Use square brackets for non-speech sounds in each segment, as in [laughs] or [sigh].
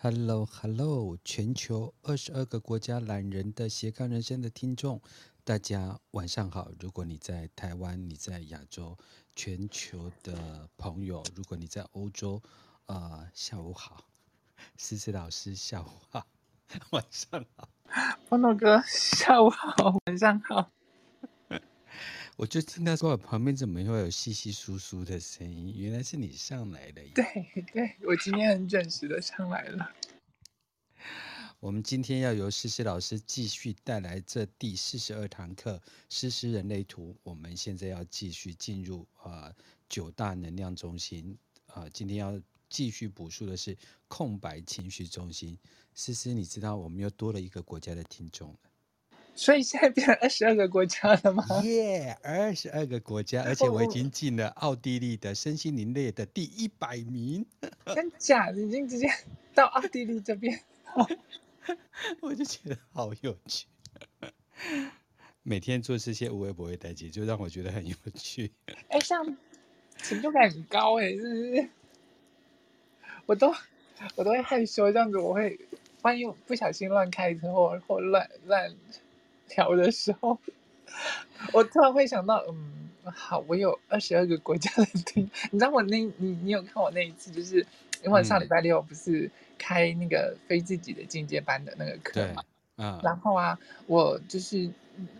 Hello，Hello，全球二十二个国家懒人的斜杠人生的听众，大家晚上好。如果你在台湾，你在亚洲，全球的朋友，如果你在欧洲，呃，下午好。思思老师，下午好，[laughs] 晚上好。方诺哥，下午好，晚上好。我就听到说，我旁边怎么会有稀稀疏疏的声音？原来是你上来了。对对，我今天很准时的上来了。[laughs] 我们今天要由诗诗老师继续带来这第四十二堂课《诗诗人类图》。我们现在要继续进入啊、呃、九大能量中心啊、呃，今天要继续补述的是空白情绪中心。诗诗，你知道我们又多了一个国家的听众了。所以现在变成二十二个国家了吗？耶，二十二个国家，而且我已经进了奥地利的身心灵列的第一百名。[laughs] 真假的，已经直接到奥地利这边，[laughs] 我就觉得好有趣。每天做这些无微不微的节，就让我觉得很有趣。哎，像成就感很高哎，是不是？我都我都会害羞，这样子我会万一不小心乱开车或或乱乱。调的时候，我突然会想到，嗯，好，我有二十二个国家的听。你知道我那，你你有看我那一次，就是因为上礼拜六不是开那个非自己的进阶班的那个课嘛，嗯，然后啊，我就是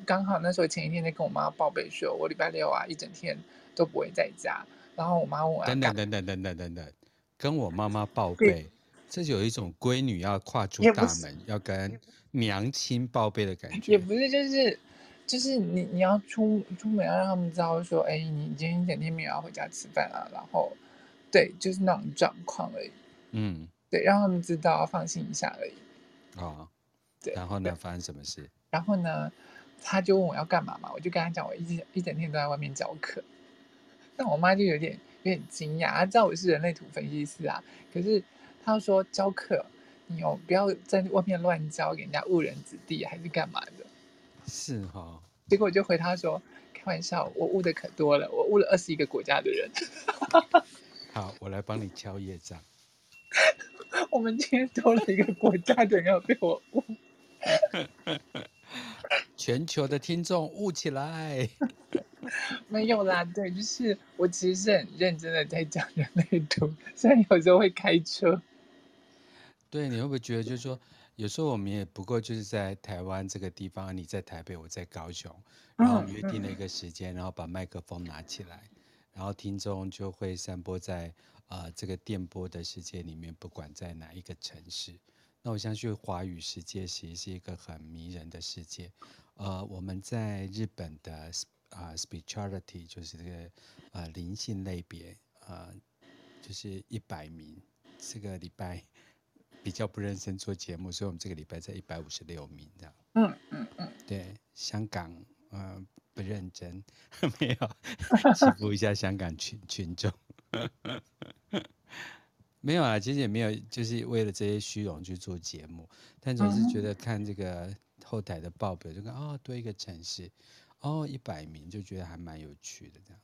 刚好那时候前一天在跟我妈报备说，我礼拜六啊一整天都不会在家。然后我妈问我，等等等等等等等等，跟我妈妈报备，这就有一种闺女要跨出大门，要跟。娘亲报备的感觉也不是，就是就是你你要出出门要让他们知道说，哎，你今天一整天没有要回家吃饭啊，然后对，就是那种状况而已。嗯，对，让他们知道，放心一下而已。哦，对。然后呢，发生什么事？然后呢，他就问我要干嘛嘛，我就跟他讲，我一一整天都在外面教课。[laughs] 那我妈就有点有点惊讶，她知道我是人类图分析师啊，可是她说教课。你哦，不要在外面乱教，给人家误人子弟，还是干嘛的？是哈、哦。结果我就回他说：“开玩笑，我误的可多了，我误了二十一个国家的人。[laughs] ”好，我来帮你敲业障。我们今天多了一个国家的人要被我误。[laughs] 全球的听众误起来。[laughs] 没有啦，对，就是我其实是很认真的在讲人类图，虽然有时候会开车。对，你会不会觉得，就是说，有时候我们也不过就是在台湾这个地方，你在台北，我在高雄，然后约定了一个时间，然后把麦克风拿起来，然后听众就会散播在呃这个电波的世界里面，不管在哪一个城市。那我相信华语世界其实是一个很迷人的世界。呃，我们在日本的啊、呃、spirituality 就是这个呃灵性类别呃就是一百名，这个礼拜。比较不认真做节目，所以我们这个礼拜在一百五十六名这样。嗯嗯嗯，对，香港呃不认真，[laughs] 没有欺负一下香港群群众，没有啊，其实也没有，就是为了这些虚荣去做节目，但总是觉得看这个后台的报表，就看哦多一个城市，哦一百名，就觉得还蛮有趣的这样，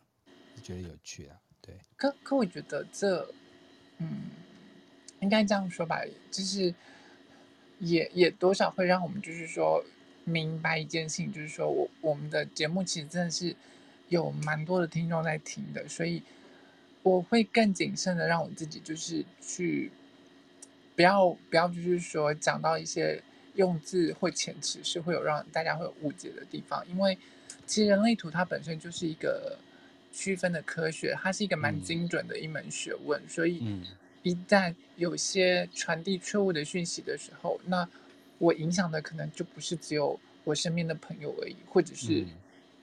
就觉得有趣啊，对。可可我觉得这，嗯。应该这样说吧，就是也也多少会让我们就是说明白一件事情，就是说我我们的节目其实真的是有蛮多的听众在听的，所以我会更谨慎的让我自己就是去不要不要就是说讲到一些用字或遣词是会有让大家会有误解的地方，因为其实人类图它本身就是一个区分的科学，它是一个蛮精准的一门学问，嗯、所以。嗯一旦有些传递错误的讯息的时候，那我影响的可能就不是只有我身边的朋友而已，或者是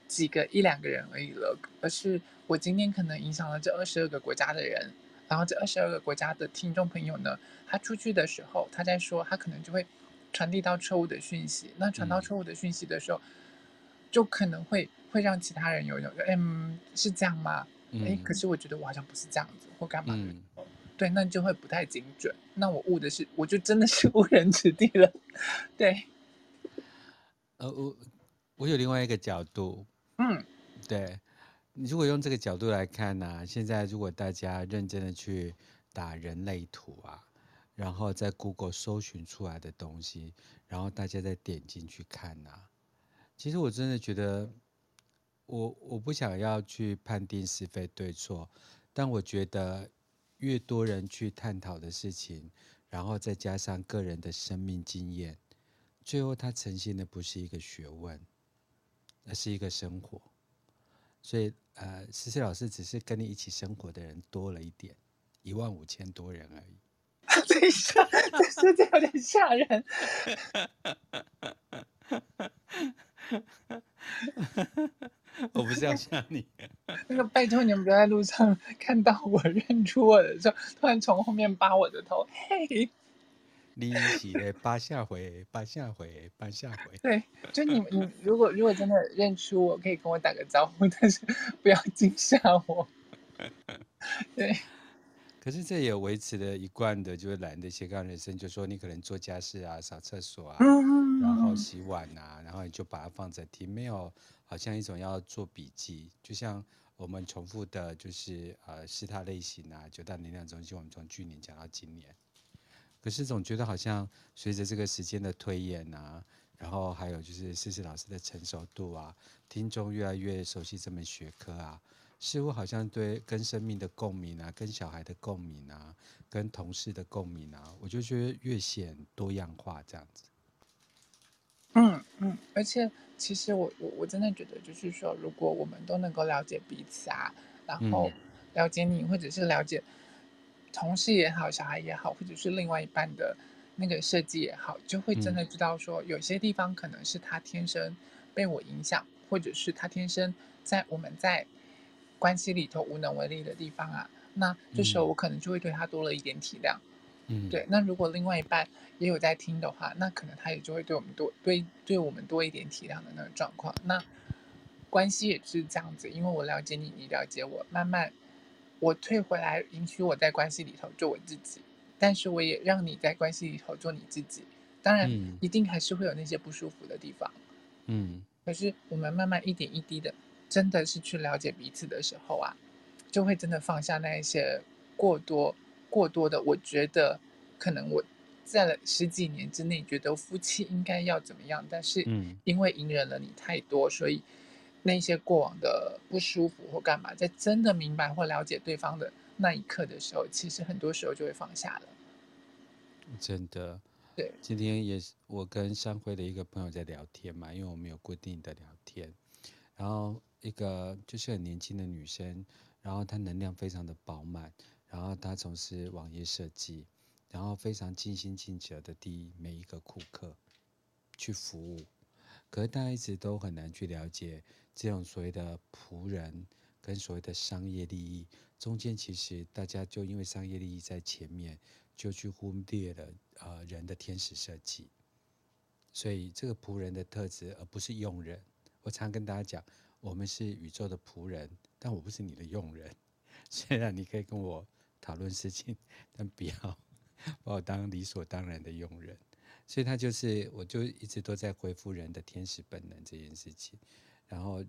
几个一两个人而已了，而是我今天可能影响了这二十二个国家的人，然后这二十二个国家的听众朋友呢，他出去的时候，他在说，他可能就会传递到错误的讯息，那传到错误的讯息的时候，就可能会会让其他人有一种，嗯，是这样吗？哎，可是我觉得我好像不是这样子，或干嘛。的。嗯对，那就会不太精准。那我误的是，我就真的是误人子弟了。对，呃，我我有另外一个角度。嗯，对，你如果用这个角度来看呢、啊，现在如果大家认真的去打人类图啊，然后在 Google 搜寻出来的东西，然后大家再点进去看呐、啊。其实我真的觉得我，我我不想要去判定是非对错，但我觉得越多人去探讨的事情，然后再加上个人的生命经验，最后它呈现的不是一个学问，而是一个生活。所以，呃，思思老师只是跟你一起生活的人多了一点，一万五千多人而已。[laughs] 等一下，[laughs] 这有点吓人。[laughs] [laughs] 我不是要吓你。[laughs] 那个，拜托你们不要在路上看到我认出我的时候，突然从后面扒我的头。嘿，你起来扒下回，扒下回，扒下回。对，就你你如果如果真的认出我，可以跟我打个招呼，但是不要惊吓我。[laughs] 对。可是这也维持了一贯的，就是懒的斜杠人生，就说你可能做家事啊、扫厕所啊，然后洗碗啊，然后你就把它放着听，没有好像一种要做笔记，就像我们重复的，就是呃，四大类型啊，九大能量中心，我们从去年讲到今年，可是总觉得好像随着这个时间的推演啊，然后还有就是思思老师的成熟度啊，听众越来越熟悉这门学科啊。似乎好像对跟生命的共鸣啊，跟小孩的共鸣啊，跟同事的共鸣啊，我就觉得越显多样化这样子。嗯嗯，而且其实我我我真的觉得，就是说，如果我们都能够了解彼此啊，然后了解你，或者是了解同事也好，小孩也好，或者是另外一半的那个设计也好，就会真的知道说，有些地方可能是他天生被我影响，或者是他天生在我们在。关系里头无能为力的地方啊，那这时候我可能就会对他多了一点体谅。嗯，对。那如果另外一半也有在听的话，那可能他也就会对我们多对对我们多一点体谅的那个状况。那关系也是这样子，因为我了解你，你了解我，慢慢我退回来，允许我在关系里头做我自己，但是我也让你在关系里头做你自己。当然，一定还是会有那些不舒服的地方。嗯，可是我们慢慢一点一滴的。真的是去了解彼此的时候啊，就会真的放下那一些过多过多的。我觉得可能我在了十几年之内，觉得夫妻应该要怎么样，但是因为隐忍了你太多，所以那些过往的不舒服或干嘛，在真的明白或了解对方的那一刻的时候，其实很多时候就会放下了。真的，对。今天也是我跟商会的一个朋友在聊天嘛，因为我们有固定的聊天，然后。一个就是很年轻的女生，然后她能量非常的饱满，然后她从事网页设计，然后非常尽心尽责的替每一个顾客去服务。可是大家一直都很难去了解这种所谓的仆人跟所谓的商业利益中间，其实大家就因为商业利益在前面，就去忽略了呃人的天使设计。所以这个仆人的特质，而不是佣人。我常跟大家讲。我们是宇宙的仆人，但我不是你的佣人。[laughs] 虽然你可以跟我讨论事情，[laughs] 但不要把我当理所当然的佣人。所以他就是，我就一直都在回复人的天使本能这件事情。然后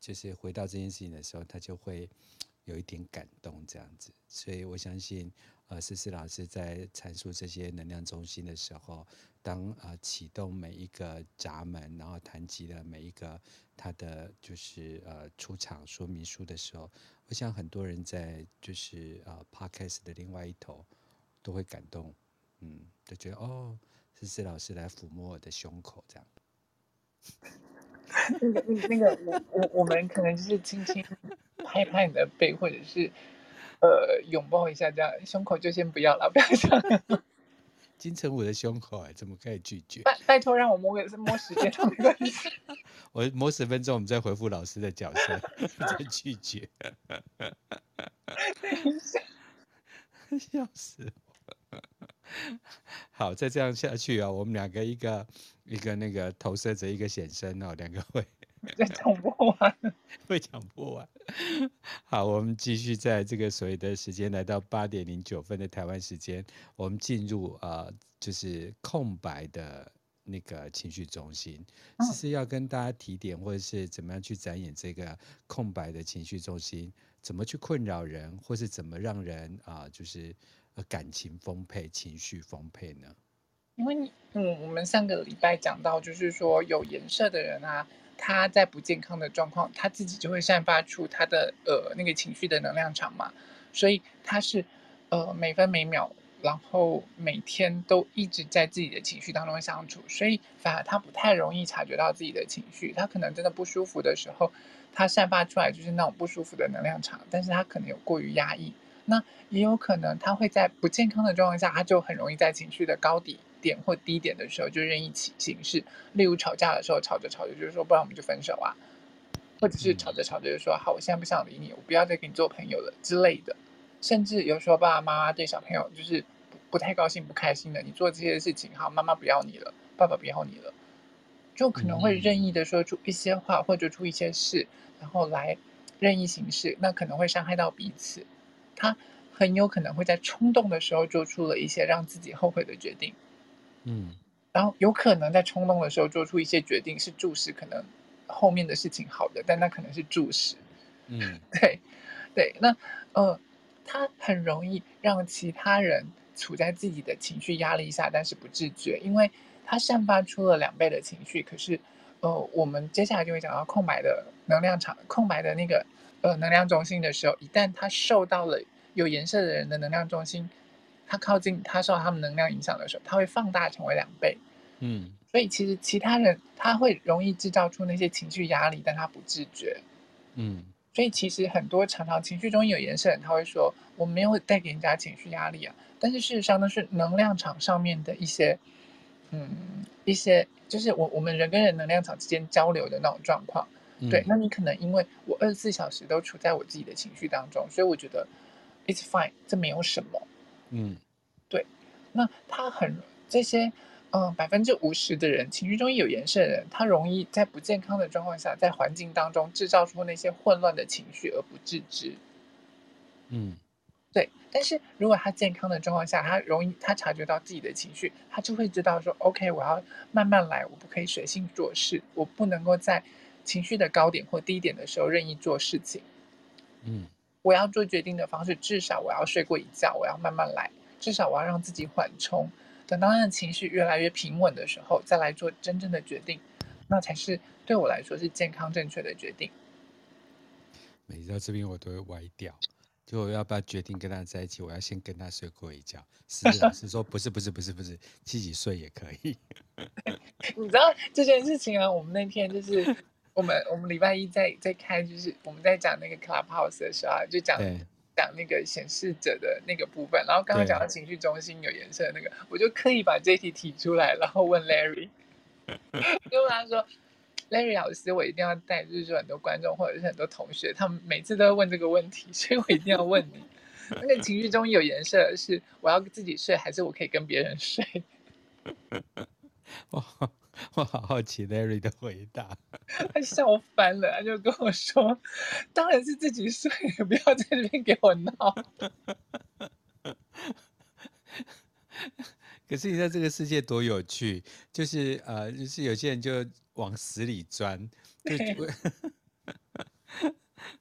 就是回到这件事情的时候，他就会有一点感动这样子。所以我相信。呃，思思老师在阐述这些能量中心的时候，当呃启动每一个闸门，然后谈及了每一个他的就是呃出场说明书的时候，我想很多人在就是呃 Podcast 的另外一头都会感动，嗯，就觉得哦，思思老师来抚摸我的胸口这样。[laughs] 那个那个我我我们可能就是轻轻拍拍你的背，或者是。呃，拥抱一下，这样胸口就先不要了，不要这样。[laughs] 金城武的胸口，哎，怎么可以拒绝？拜拜托，让我摸个摸时间，[laughs] 没关系。我摸十分钟，我们再回复老师的角色，再拒绝。[laughs] 笑死我！好，再这样下去啊，我们两个一个一个那个投射者，一个显身哦，两个会。[laughs] 讲不完，[laughs] 会讲不完。[laughs] 好，我们继续在这个所谓的时间来到八点零九分的台湾时间，我们进入啊、呃，就是空白的那个情绪中心，其实要跟大家提点，或者是怎么样去展演这个空白的情绪中心，怎么去困扰人，或是怎么让人啊、呃，就是感情丰沛、情绪丰沛呢？因为你，嗯，我们上个礼拜讲到，就是说有颜色的人啊，他在不健康的状况，他自己就会散发出他的呃那个情绪的能量场嘛，所以他是呃每分每秒。然后每天都一直在自己的情绪当中相处，所以反而他不太容易察觉到自己的情绪。他可能真的不舒服的时候，他散发出来就是那种不舒服的能量场，但是他可能有过于压抑。那也有可能他会在不健康的状况下，他就很容易在情绪的高底点或低点的时候就任意起行事。例如吵架的时候，吵着吵着就是说，不然我们就分手啊，或者是吵着吵着就说，好，我现在不想理你，我不要再跟你做朋友了之类的。甚至有时候爸爸妈妈对小朋友就是。不太高兴、不开心的，你做这些事情，好，妈妈不要你了，爸爸不要你了，就可能会任意的说出一些话，或者出一些事，然后来任意行事，那可能会伤害到彼此。他很有可能会在冲动的时候做出了一些让自己后悔的决定，嗯，然后有可能在冲动的时候做出一些决定，是注视可能后面的事情好的，但那可能是注视，嗯，[laughs] 对，对，那呃，他很容易让其他人。处在自己的情绪压力下，但是不自觉，因为他散发出了两倍的情绪。可是，呃，我们接下来就会讲到空白的能量场，空白的那个呃能量中心的时候，一旦他受到了有颜色的人的能量中心，他靠近他受到他们能量影响的时候，他会放大成为两倍。嗯，所以其实其他人他会容易制造出那些情绪压力，但他不自觉。嗯，所以其实很多常常情绪中有颜色的人，他会说我没有带给人家情绪压力啊。但是事实上呢，是能量场上面的一些，嗯，一些就是我我们人跟人能量场之间交流的那种状况。嗯、对，那你可能因为我二十四小时都处在我自己的情绪当中，所以我觉得 it's fine，这没有什么。嗯，对。那他很这些，嗯，百分之五十的人情绪中有颜色的人，他容易在不健康的状况下，在环境当中制造出那些混乱的情绪而不自知。嗯。对，但是如果他健康的状况下，他容易他察觉到自己的情绪，他就会知道说，OK，我要慢慢来，我不可以随性做事，我不能够在情绪的高点或低点的时候任意做事情。嗯，我要做决定的方式，至少我要睡过一觉，我要慢慢来，至少我要让自己缓冲，等到他的情绪越来越平稳的时候，再来做真正的决定，那才是对我来说是健康正确的决定。每到这边我都会歪掉。就我要不要决定跟他在一起？我要先跟他睡过一觉。是老师说不是不是不是不是，自己睡也可以。[laughs] 你知道这件事情啊？我们那天就是我们我们礼拜一在在开，就是我们在讲那个 Clubhouse 的时候啊，就讲讲那个显示者的那个部分。然后刚刚讲到情绪中心有颜色的那个，我就刻意把这一题提出来，然后问 Larry，[laughs] 就问他说。Larry 老师，我一定要带，就是说很多观众或者是很多同学，他们每次都会问这个问题，所以我一定要问你，那个情绪中有颜色是我要自己睡，还是我可以跟别人睡？[laughs] 我我好好奇 Larry 的回答，[laughs] 他笑翻了，他就跟我说，当然是自己睡，不要在这边给我闹。[laughs] 可是你在这个世界多有趣，就是呃，就是有些人就。往死里钻，对，[laughs]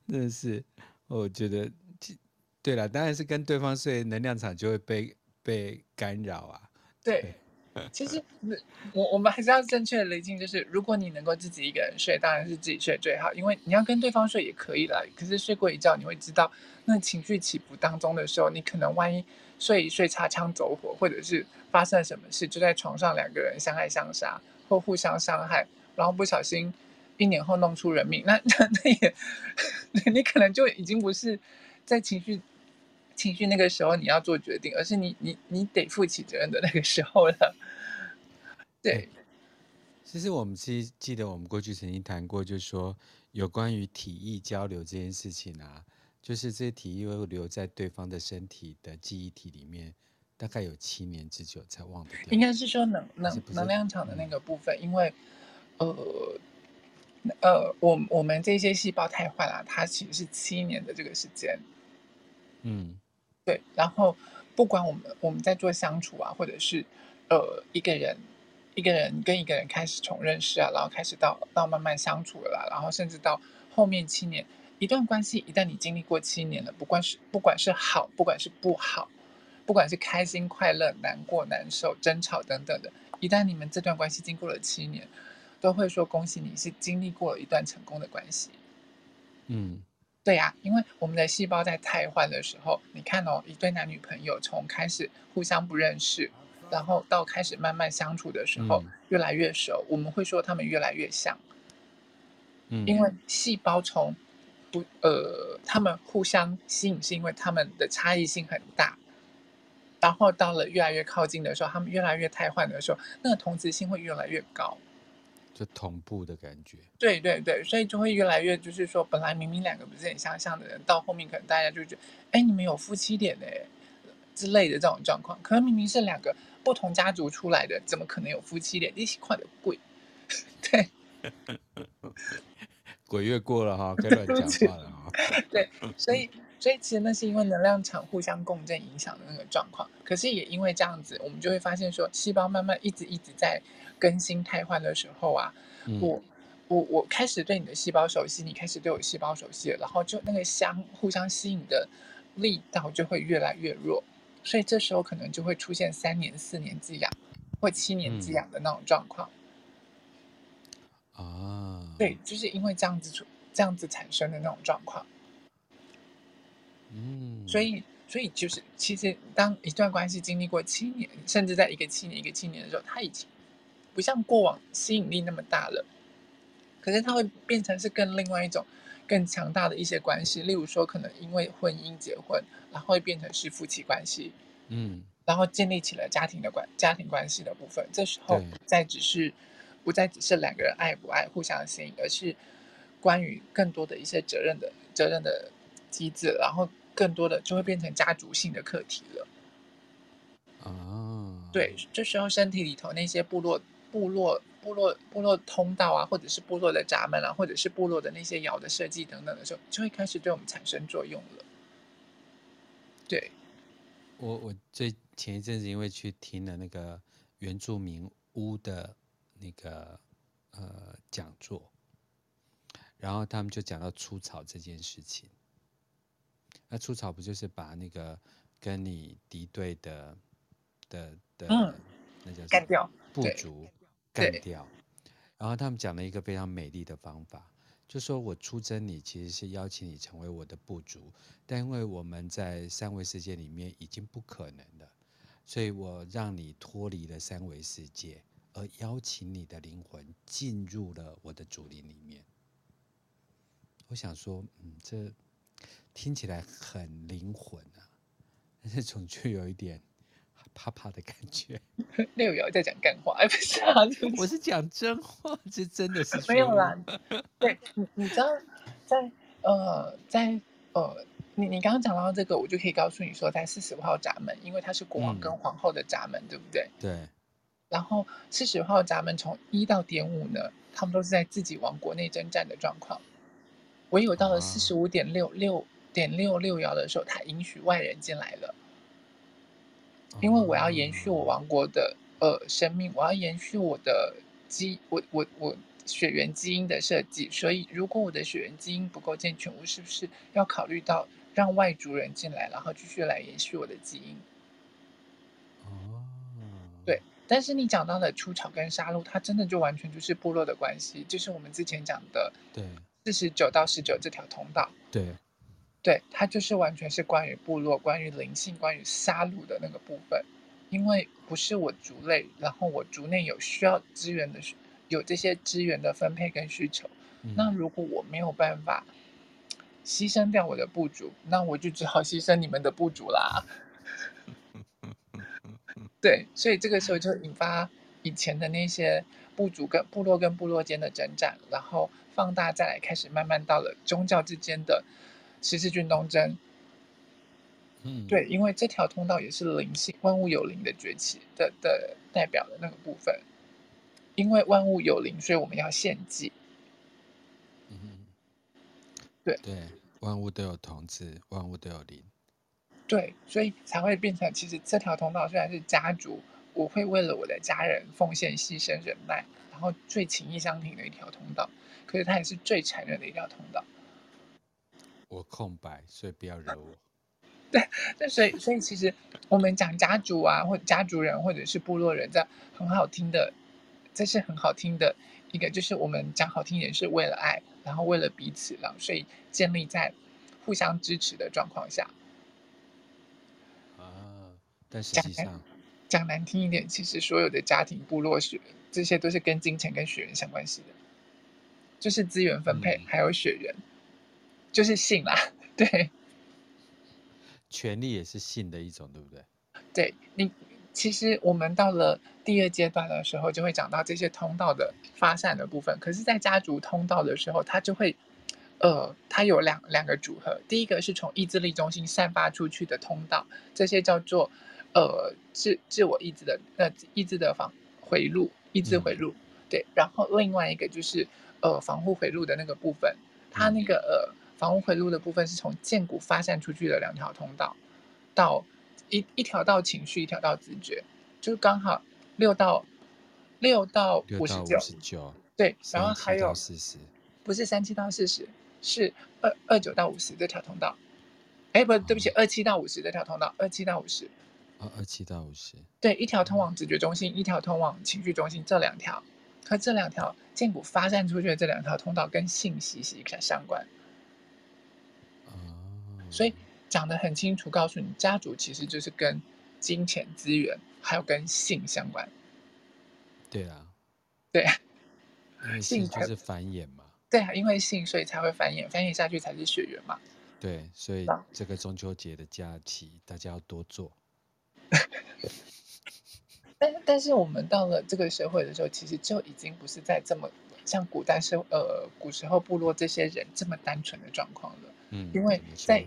真的是，我觉得，对了，当然是跟对方睡，能量场就会被被干扰啊。对，[laughs] 其实我我们还是要正确的厘清，就是如果你能够自己一个人睡，当然是自己睡最好，因为你要跟对方睡也可以啦。可是睡过一觉，你会知道，那情绪起伏当中的时候，你可能万一睡一睡擦枪走火，或者是发生了什么事，就在床上两个人相爱相杀或互相伤害。然后不小心，一年后弄出人命，那那 [laughs] 那也，[laughs] 你可能就已经不是在情绪情绪那个时候你要做决定，而是你你你得负起责任的那个时候了。对，其实我们记记得我们过去曾经谈过，就是说有关于体液交流这件事情啊，就是这些体液会留在对方的身体的记忆体里面，大概有七年之久才忘得掉。应该是说能能能量场的那个部分，嗯、因为。呃，呃，我我们这些细胞太坏了，它其实是七年的这个时间。嗯，对。然后不管我们我们在做相处啊，或者是呃一个人一个人跟一个人开始从认识啊，然后开始到到慢慢相处了啦，然后甚至到后面七年，一段关系一旦你经历过七年了，不管是不管是好，不管是不好，不管是开心、快乐、难过、难受、争吵等等的，一旦你们这段关系经过了七年，都会说恭喜你是经历过了一段成功的关系。嗯，对呀、啊，因为我们的细胞在汰换的时候，你看哦，一对男女朋友从开始互相不认识，然后到开始慢慢相处的时候，嗯、越来越熟，我们会说他们越来越像。嗯，因为细胞从不呃，他们互相吸引，是因为他们的差异性很大。然后到了越来越靠近的时候，他们越来越汰换的时候，那个同质性会越来越高，就同步的感觉。对对对，所以就会越来越，就是说，本来明明两个不是很相像的人，到后面可能大家就觉得，哎，你们有夫妻脸哎之类的这种状况。可能明明是两个不同家族出来的，怎么可能有夫妻脸？一起快的鬼，[laughs] 对，[laughs] 鬼月过了哈，该乱讲话了哈。[laughs] 对，所以。所以其实那是因为能量场互相共振影响的那个状况，可是也因为这样子，我们就会发现说，细胞慢慢一直一直在更新汰换的时候啊，嗯、我我我开始对你的细胞熟悉，你开始对我细胞熟悉了，然后就那个相互相吸引的力道就会越来越弱，所以这时候可能就会出现三年、四年之痒，或七年之痒的那种状况。啊，对，就是因为这样子出这样子产生的那种状况。嗯，所以，所以就是，其实当一段关系经历过七年，甚至在一个七年、一个七年的时候，它已经不像过往吸引力那么大了。可是它会变成是更另外一种更强大的一些关系，例如说，可能因为婚姻结婚，然后会变成是夫妻关系，嗯，然后建立起了家庭的关家庭关系的部分。这时候不再只是不再只是两个人爱不爱、互相吸引，而是关于更多的一些责任的责任的机制，然后。更多的就会变成家族性的课题了。啊，对，这时候身体里头那些部落、部落、部落、部落通道啊，或者是部落的闸门啊，或者是部落的那些窑的设计等等的时候，就会开始对我们产生作用了。对，我我最前一阵子因为去听了那个原住民屋的那个呃讲座，然后他们就讲到出草这件事情。那出草不就是把那个跟你敌对的的的，嗯、那叫干掉部族干掉？然后他们讲了一个非常美丽的方法，就说我出征你其实是邀请你成为我的部族，但因为我们在三维世界里面已经不可能了，所以我让你脱离了三维世界，而邀请你的灵魂进入了我的主灵里面。我想说，嗯，这。听起来很灵魂啊，但是总觉有一点怕怕的感觉。六爻在讲干话，哎，不是啊，我是讲真话，这真的是 [laughs] 没有啦。对，你你知道，在呃，在呃，你你刚刚讲到这个，我就可以告诉你说，在四十五号闸门，因为它是国王跟皇后的闸门，嗯、对不对？对。然后四十五号闸门从一到点五呢，他们都是在自己王国内征战的状况。唯有到了四十五点六六。点六六爻的时候，他允许外人进来了，因为我要延续我王国的呃生命，我要延续我的基我我我血缘基因的设计，所以如果我的血缘基因不够健全，我是不是要考虑到让外族人进来，然后继续来延续我的基因？哦，对，但是你讲到的出草跟杀戮，它真的就完全就是部落的关系，就是我们之前讲的对四十九到十九这条通道，对。对，它就是完全是关于部落、关于灵性、关于杀戮的那个部分，因为不是我族类，然后我族内有需要资源的，有这些资源的分配跟需求，嗯、那如果我没有办法牺牲掉我的部族，那我就只好牺牲你们的部族啦。[laughs] 对，所以这个时候就引发以前的那些部族跟部落跟部落间的征战，然后放大再来开始慢慢到了宗教之间的。十字军东征，嗯，对，因为这条通道也是灵性，万物有灵的崛起的的代表的那个部分。因为万物有灵，所以我们要献祭。嗯，对对，万物都有同志，万物都有灵。对，所以才会变成，其实这条通道虽然是家族，我会为了我的家人奉献、牺牲、忍耐，然后最情义相挺的一条通道，可是它也是最残忍的一条通道。我空白，所以不要惹我。[laughs] 对，那所以所以其实我们讲家族啊，或家族人，或者是部落人，这很好听的，这是很好听的一个，就是我们讲好听也是为了爱，然后为了彼此，然后所以建立在互相支持的状况下。啊，但实际上讲，讲难听一点，其实所有的家庭、部落血，这些都是跟金钱跟血缘相关系的，就是资源分配，嗯、还有血缘，就是性啦，[laughs] 对。权力也是性的一种，对不对？对你，其实我们到了第二阶段的时候，就会讲到这些通道的发散的部分。可是，在家族通道的时候，它就会，呃，它有两两个组合。第一个是从意志力中心散发出去的通道，这些叫做呃自自我意志的呃意志的防回路，意志回路。嗯、对，然后另外一个就是呃防护回路的那个部分，它那个呃。防护回路的部分是从剑骨发散出去的两条通道，到一一条到情绪，一条到直觉，就是刚好六到六到五十九，对，然后还有四十，不是三七到四十，是二二九到五十这条通道，哎，不，对不起，二七到五十这条通道，二七到五十，哦，二七到五十，对，一条通往直觉中心，一条通往情绪中心，这两条和这两条胫骨发散出去的这两条通道跟性息息相关。所以讲得很清楚，告诉你家族其实就是跟金钱资源还有跟性相关。对啊，[laughs] 对，性就是繁衍嘛。对啊，因为性所以才会繁衍，繁衍下去才是血缘嘛。对，所以这个中秋节的假期大家要多做。[laughs] 但但是我们到了这个社会的时候，其实就已经不是在这么像古代社呃古时候部落这些人这么单纯的状况了。嗯，因为在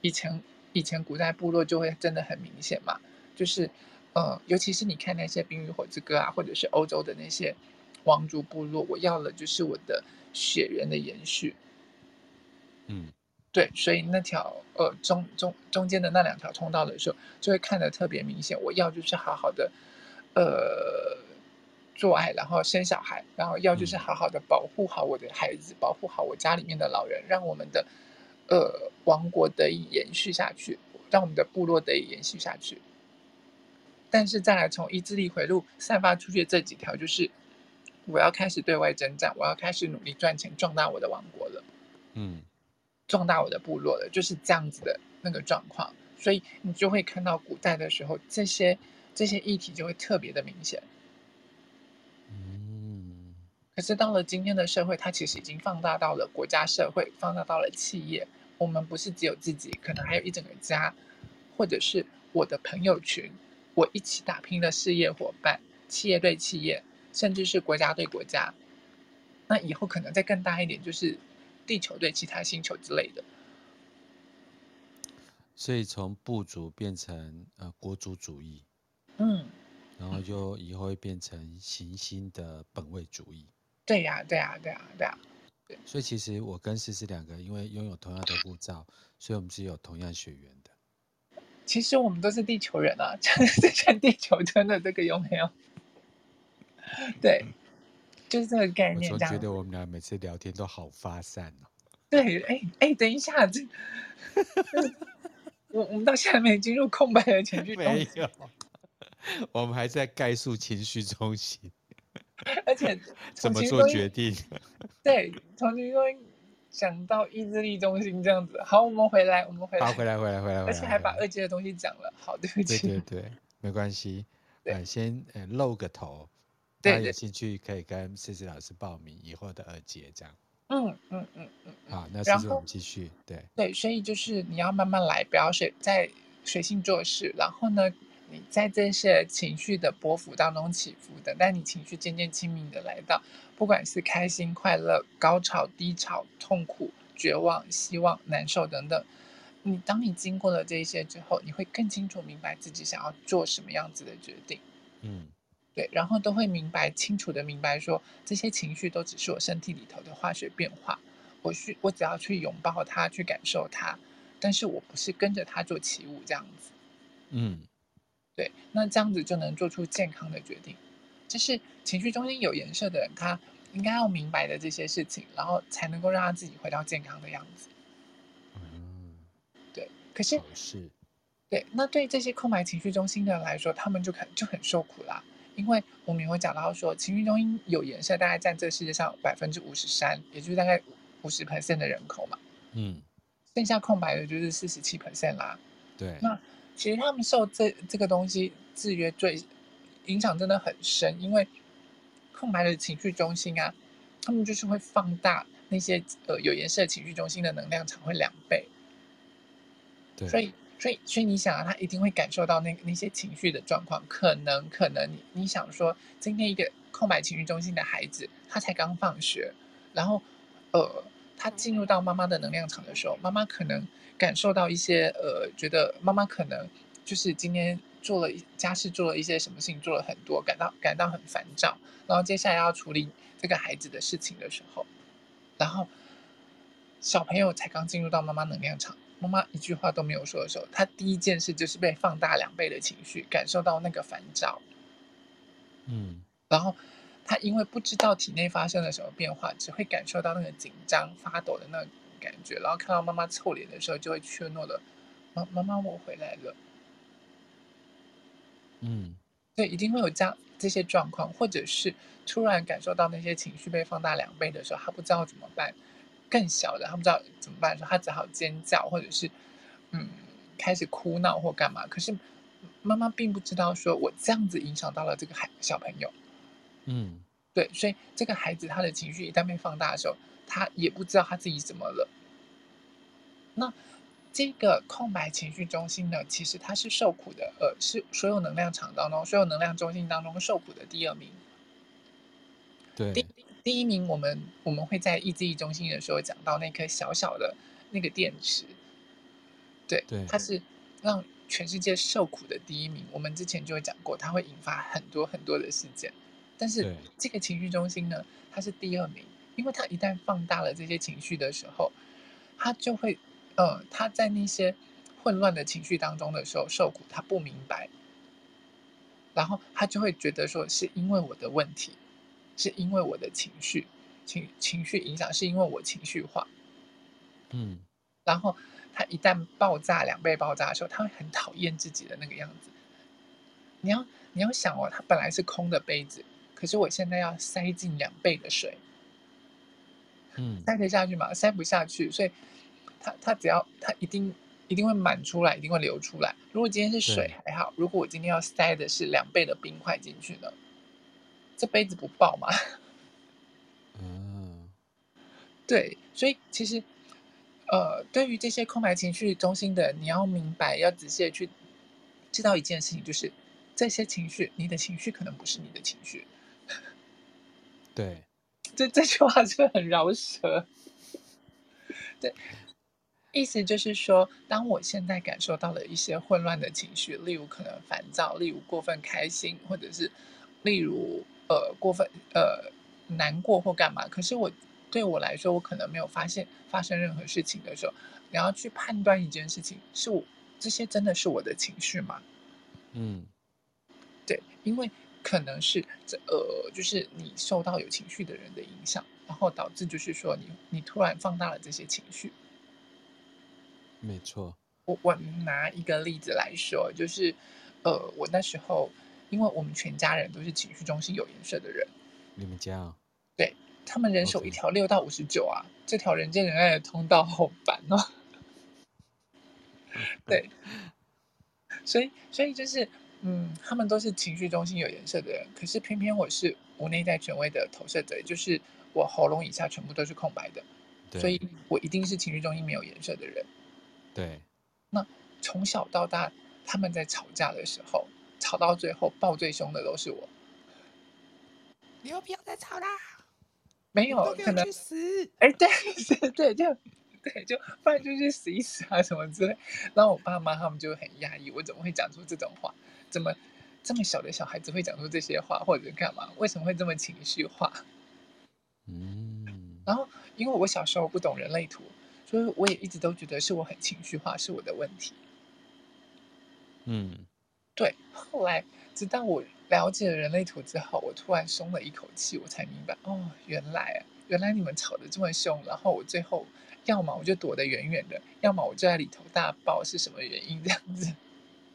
以前，以前古代部落就会真的很明显嘛，就是，呃，尤其是你看那些《冰与火之歌》啊，或者是欧洲的那些王族部落，我要了就是我的血缘的延续。嗯，对，所以那条呃中中中间的那两条通道的时候，就会看得特别明显。我要就是好好的，呃，做爱，然后生小孩，然后要就是好好的保护好我的孩子，保护好我家里面的老人，让我们的。呃，王国得以延续下去，让我们的部落得以延续下去。但是再来从意志力回路散发出去的这几条，就是我要开始对外征战，我要开始努力赚钱，壮大我的王国了。嗯，壮大我的部落了，就是这样子的那个状况。所以你就会看到古代的时候，这些这些议题就会特别的明显。嗯，可是到了今天的社会，它其实已经放大到了国家社会，放大到了企业。我们不是只有自己，可能还有一整个家，或者是我的朋友群，我一起打拼的事业伙伴，企业对企业，甚至是国家对国家。那以后可能再更大一点，就是地球对其他星球之类的。所以从部族变成呃国族主义，嗯，然后就以后会变成行星的本位主义。对呀，对呀，对呀，对呀。所以其实我跟诗诗两个，因为拥有同样的护照，所以我们是有同样血缘的。其实我们都是地球人啊，这全地球真的这个有没有？[laughs] 对，就是这个概念。我总觉得我们俩每次聊天都好发散哦。对，哎哎，等一下，这我我们到现在没进入空白的情绪。没有，我们还在概述情绪中心。而且 [laughs] 怎么做决定？[laughs] 对，从情绪讲到意志力中心这样子。好，我们回来，我们回来，好，回来，回来，回来，而且还把二阶的东西讲了。好，对不起。对对对，没关系。对，先呃露个头。对，有兴趣可以跟思思老师报名以后的二阶这样。嗯嗯嗯嗯。好，那诗诗我们继续。对对，所以就是你要慢慢来，不要随在随性做事。然后呢？你在这些情绪的波幅当中起伏的，但你情绪渐渐清明的来到，不管是开心、快乐、高潮、低潮、痛苦、绝望、希望、难受等等，你当你经过了这些之后，你会更清楚明白自己想要做什么样子的决定。嗯，对，然后都会明白清楚的明白说，这些情绪都只是我身体里头的化学变化，我需我只要去拥抱它，去感受它，但是我不是跟着它做起舞这样子。嗯。对，那这样子就能做出健康的决定，这是情绪中心有颜色的人，他应该要明白的这些事情，然后才能够让他自己回到健康的样子。嗯，对。可是，是，对，那对这些空白情绪中心的人来说，他们就很就很受苦啦。因为我们会讲到说，情绪中心有颜色，大概占这个世界上百分之五十三，也就是大概五十 percent 的人口嘛。嗯，剩下空白的就是四十七 percent 啦。对，那其实他们受这这个东西制约最影响真的很深，因为空白的情绪中心啊，他们就是会放大那些呃有颜色情绪中心的能量场会两倍。对，所以。所以，所以你想啊，他一定会感受到那那些情绪的状况。可能，可能你你想说，今天一个空白情绪中心的孩子，他才刚放学，然后，呃，他进入到妈妈的能量场的时候，妈妈可能感受到一些，呃，觉得妈妈可能就是今天做了一家事，做了一些什么事情，做了很多，感到感到很烦躁。然后接下来要处理这个孩子的事情的时候，然后小朋友才刚进入到妈妈能量场。妈妈一句话都没有说的时候，他第一件事就是被放大两倍的情绪，感受到那个烦躁。嗯，然后他因为不知道体内发生了什么变化，只会感受到那个紧张、发抖的那个感觉，然后看到妈妈臭脸的时候，就会怯懦的，妈妈妈，我回来了。嗯，对，一定会有这样这些状况，或者是突然感受到那些情绪被放大两倍的时候，他不知道怎么办。更小的，他不知道怎么办，说他只好尖叫，或者是嗯开始哭闹或干嘛。可是妈妈并不知道，说我这样子影响到了这个孩小朋友。嗯，对，所以这个孩子他的情绪一旦被放大的时候，他也不知道他自己怎么了。那这个空白情绪中心呢，其实他是受苦的，呃，是所有能量场当中，所有能量中心当中受苦的第二名。对。第一名，我们我们会在意志力中心的时候讲到那颗小小的那个电池，对，对，它是让全世界受苦的第一名。我们之前就会讲过，它会引发很多很多的事件。但是这个情绪中心呢，它是第二名，因为它一旦放大了这些情绪的时候，它就会，呃，它在那些混乱的情绪当中的时候受苦，他不明白，然后他就会觉得说是因为我的问题。是因为我的情绪情情绪影响，是因为我情绪化，嗯，然后他一旦爆炸两倍爆炸的时候，他会很讨厌自己的那个样子。你要你要想哦，他本来是空的杯子，可是我现在要塞进两倍的水，嗯，塞得下去吗？塞不下去，所以他他只要他一定一定会满出来，一定会流出来。如果今天是水还好，如果我今天要塞的是两倍的冰块进去呢？这杯子不爆吗？嗯，[laughs] 对，所以其实，呃，对于这些空白情绪中心的，你要明白，要仔细的去知道一件事情，就是这些情绪，你的情绪可能不是你的情绪。[laughs] 对，这这句话是不是很饶舌？对，意思就是说，当我现在感受到了一些混乱的情绪，例如可能烦躁，例如过分开心，或者是例如。呃，过分呃难过或干嘛？可是我对我来说，我可能没有发现发生任何事情的时候，你要去判断一件事情，是我这些真的是我的情绪吗？嗯，对，因为可能是这呃，就是你受到有情绪的人的影响，然后导致就是说你你突然放大了这些情绪。没错，我我拿一个例子来说，就是呃，我那时候。因为我们全家人都是情绪中心有颜色的人，你们家啊？对，他们人手一条六到五十九啊.这条人见人爱的通道好烦哦。[laughs] 对，[laughs] 所以所以就是，嗯，他们都是情绪中心有颜色的人，可是偏偏我是无内在权威的投射者，就是我喉咙以下全部都是空白的，所以我一定是情绪中心没有颜色的人。对，那从小到大，他们在吵架的时候。吵到最后，爆最凶的都是我。你又不要再吵啦！没有，可能死。哎，对对对，就对，就不然就去死一死啊什么之类。然后我爸妈他们就很压抑，我怎么会讲出这种话？怎么这么小的小孩子会讲出这些话，或者干嘛？为什么会这么情绪化？嗯。然后因为我小时候不懂人类图，所以我也一直都觉得是我很情绪化，是我的问题。嗯。对，后来直到我了解了人类图之后，我突然松了一口气，我才明白，哦，原来啊，原来你们吵得这么凶，然后我最后要么我就躲得远远的，要么我就在里头大爆，是什么原因这样子？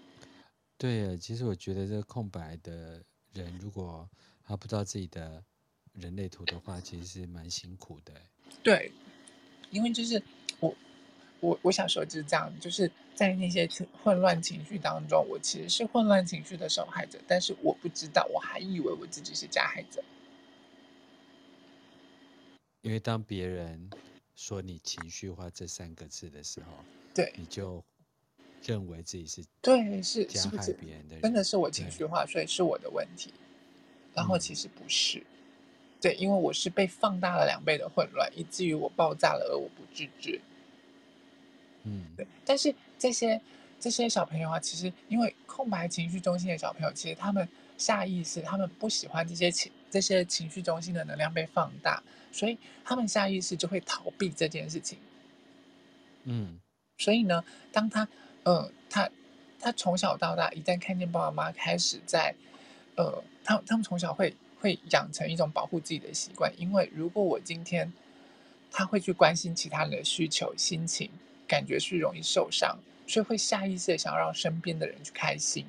[laughs] 对，其实我觉得这个空白的人，如果他不知道自己的人类图的话，其实是蛮辛苦的。对，因为就是我我我小时候就是这样，就是在那些混乱情绪当中，我其实是混乱情绪的受害者，但是我不知道，我还以为我自己是加害者。因为当别人说你情绪化这三个字的时候，对，你就。认为自己是对，是加害别人的人，真的是我情绪化，所以是我的问题。然后其实不是，嗯，对，因为我是被放大了两倍的混乱，以至于我爆炸了，而我不自知。嗯，对。但是这些这些小朋友啊，其实因为空白情绪中心的小朋友，其实他们下意识，他们不喜欢这些情这些情绪中心的能量被放大，所以他们下意识就会逃避这件事情。嗯，所以呢，当他呃，他他从小到大，一旦看见爸爸妈妈开始在，呃，他他们从小会会养成一种保护自己的习惯，因为如果我今天他会去关心其他人的需求、心情，感觉是容易受伤，所以会下意识的想要让身边的人去开心，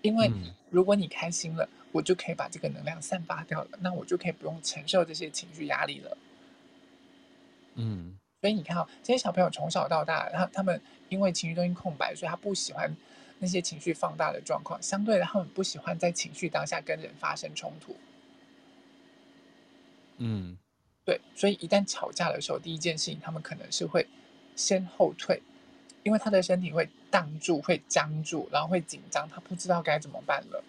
因为如果你开心了，我就可以把这个能量散发掉了，那我就可以不用承受这些情绪压力了。嗯。所以你看啊，这些小朋友从小到大，他他们因为情绪中心空白，所以他不喜欢那些情绪放大的状况。相对的，他们不喜欢在情绪当下跟人发生冲突。嗯，对。所以一旦吵架的时候，第一件事情，他们可能是会先后退，因为他的身体会挡住、会僵住，然后会紧张，他不知道该怎么办了。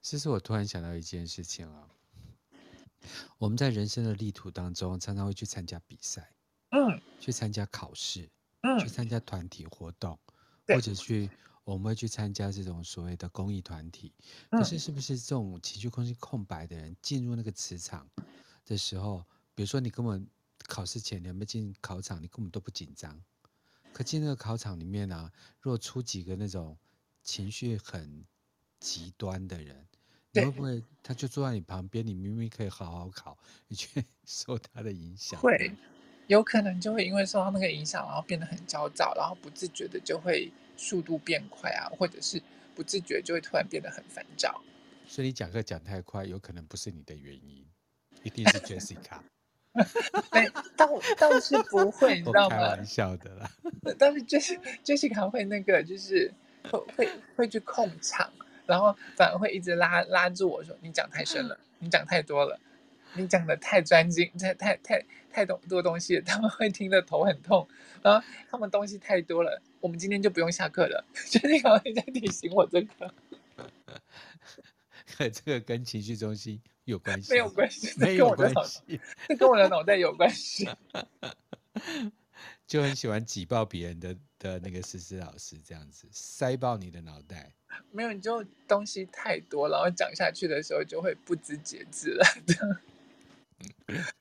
其实我突然想到一件事情啊。我们在人生的地图当中，常常会去参加比赛，嗯，去参加考试，嗯，去参加团体活动，对，或者去我们会去参加这种所谓的公益团体。嗯，可是，是不是这种情绪空间空白的人进入那个磁场的时候，比如说你根本考试前你还没进考场，你根本都不紧张。可进那个考场里面呢，啊，如果出几个那种情绪很极端的人。你会不会他就坐在你旁边？你明明可以好好考，你却 [laughs] 受他的影响？会，有可能就会因为受到那个影响，然后变得很焦躁，然后不自觉的就会速度变快啊，或者是不自觉就会突然变得很烦躁。所以你讲课讲太快，有可能不是你的原因，一定是 Jessica。[laughs] 对，倒倒是不会，你知道吗？开玩笑的啦。但是 Jessica 会那个，就是会会会去控场。然后反而会一直拉拉住我说：“你讲太深了，你讲太多了，你讲的太专精，太太太太多多东西了，[laughs] 他们会听得头很痛。然后他们东西太多了，我们今天就不用下课了。”就那个人在提醒我这个。这个跟情绪中心有关系？没有关系，[laughs] 没有关系，这跟我的脑袋有关系。[laughs] 就很喜欢挤爆别人的的那个思思老师这样子，塞爆你的脑袋。没有，你就东西太多，然后讲下去的时候就会不知节制了。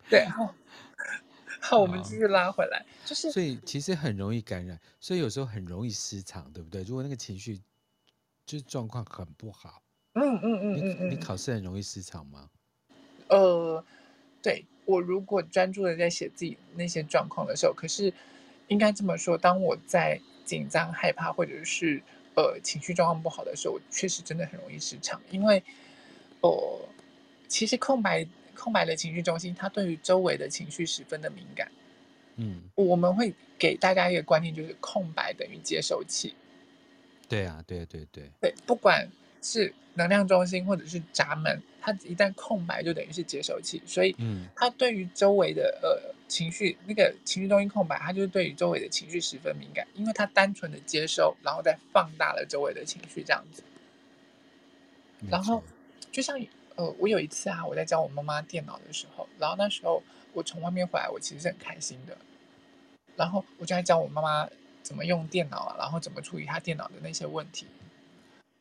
对，好，[laughs] 好，我们继续拉回来，就是所以其实很容易感染，所以有时候很容易失常，对不对？如果那个情绪就是状况很不好，嗯嗯嗯嗯嗯，你考试很容易失常吗？呃，对，我如果专注的在写自己那些状况的时候，可是应该这么说，当我在紧张、害怕或者是。呃，情绪状况不好的时候，我确实真的很容易失常，因为，哦、呃，其实空白空白的情绪中心，它对于周围的情绪十分的敏感。嗯，我们会给大家一个观念，就是空白等于接收器。对啊，对对对对，不管是能量中心或者是闸门，它一旦空白就等于是接收器，所以，嗯，它对于周围的呃。情绪那个情绪中心空白，它就是对于周围的情绪十分敏感，因为它单纯的接收，然后再放大了周围的情绪这样子。然后，就像呃，我有一次啊，我在教我妈妈电脑的时候，然后那时候我从外面回来，我其实是很开心的。然后我就在教我妈妈怎么用电脑啊，然后怎么处理她电脑的那些问题。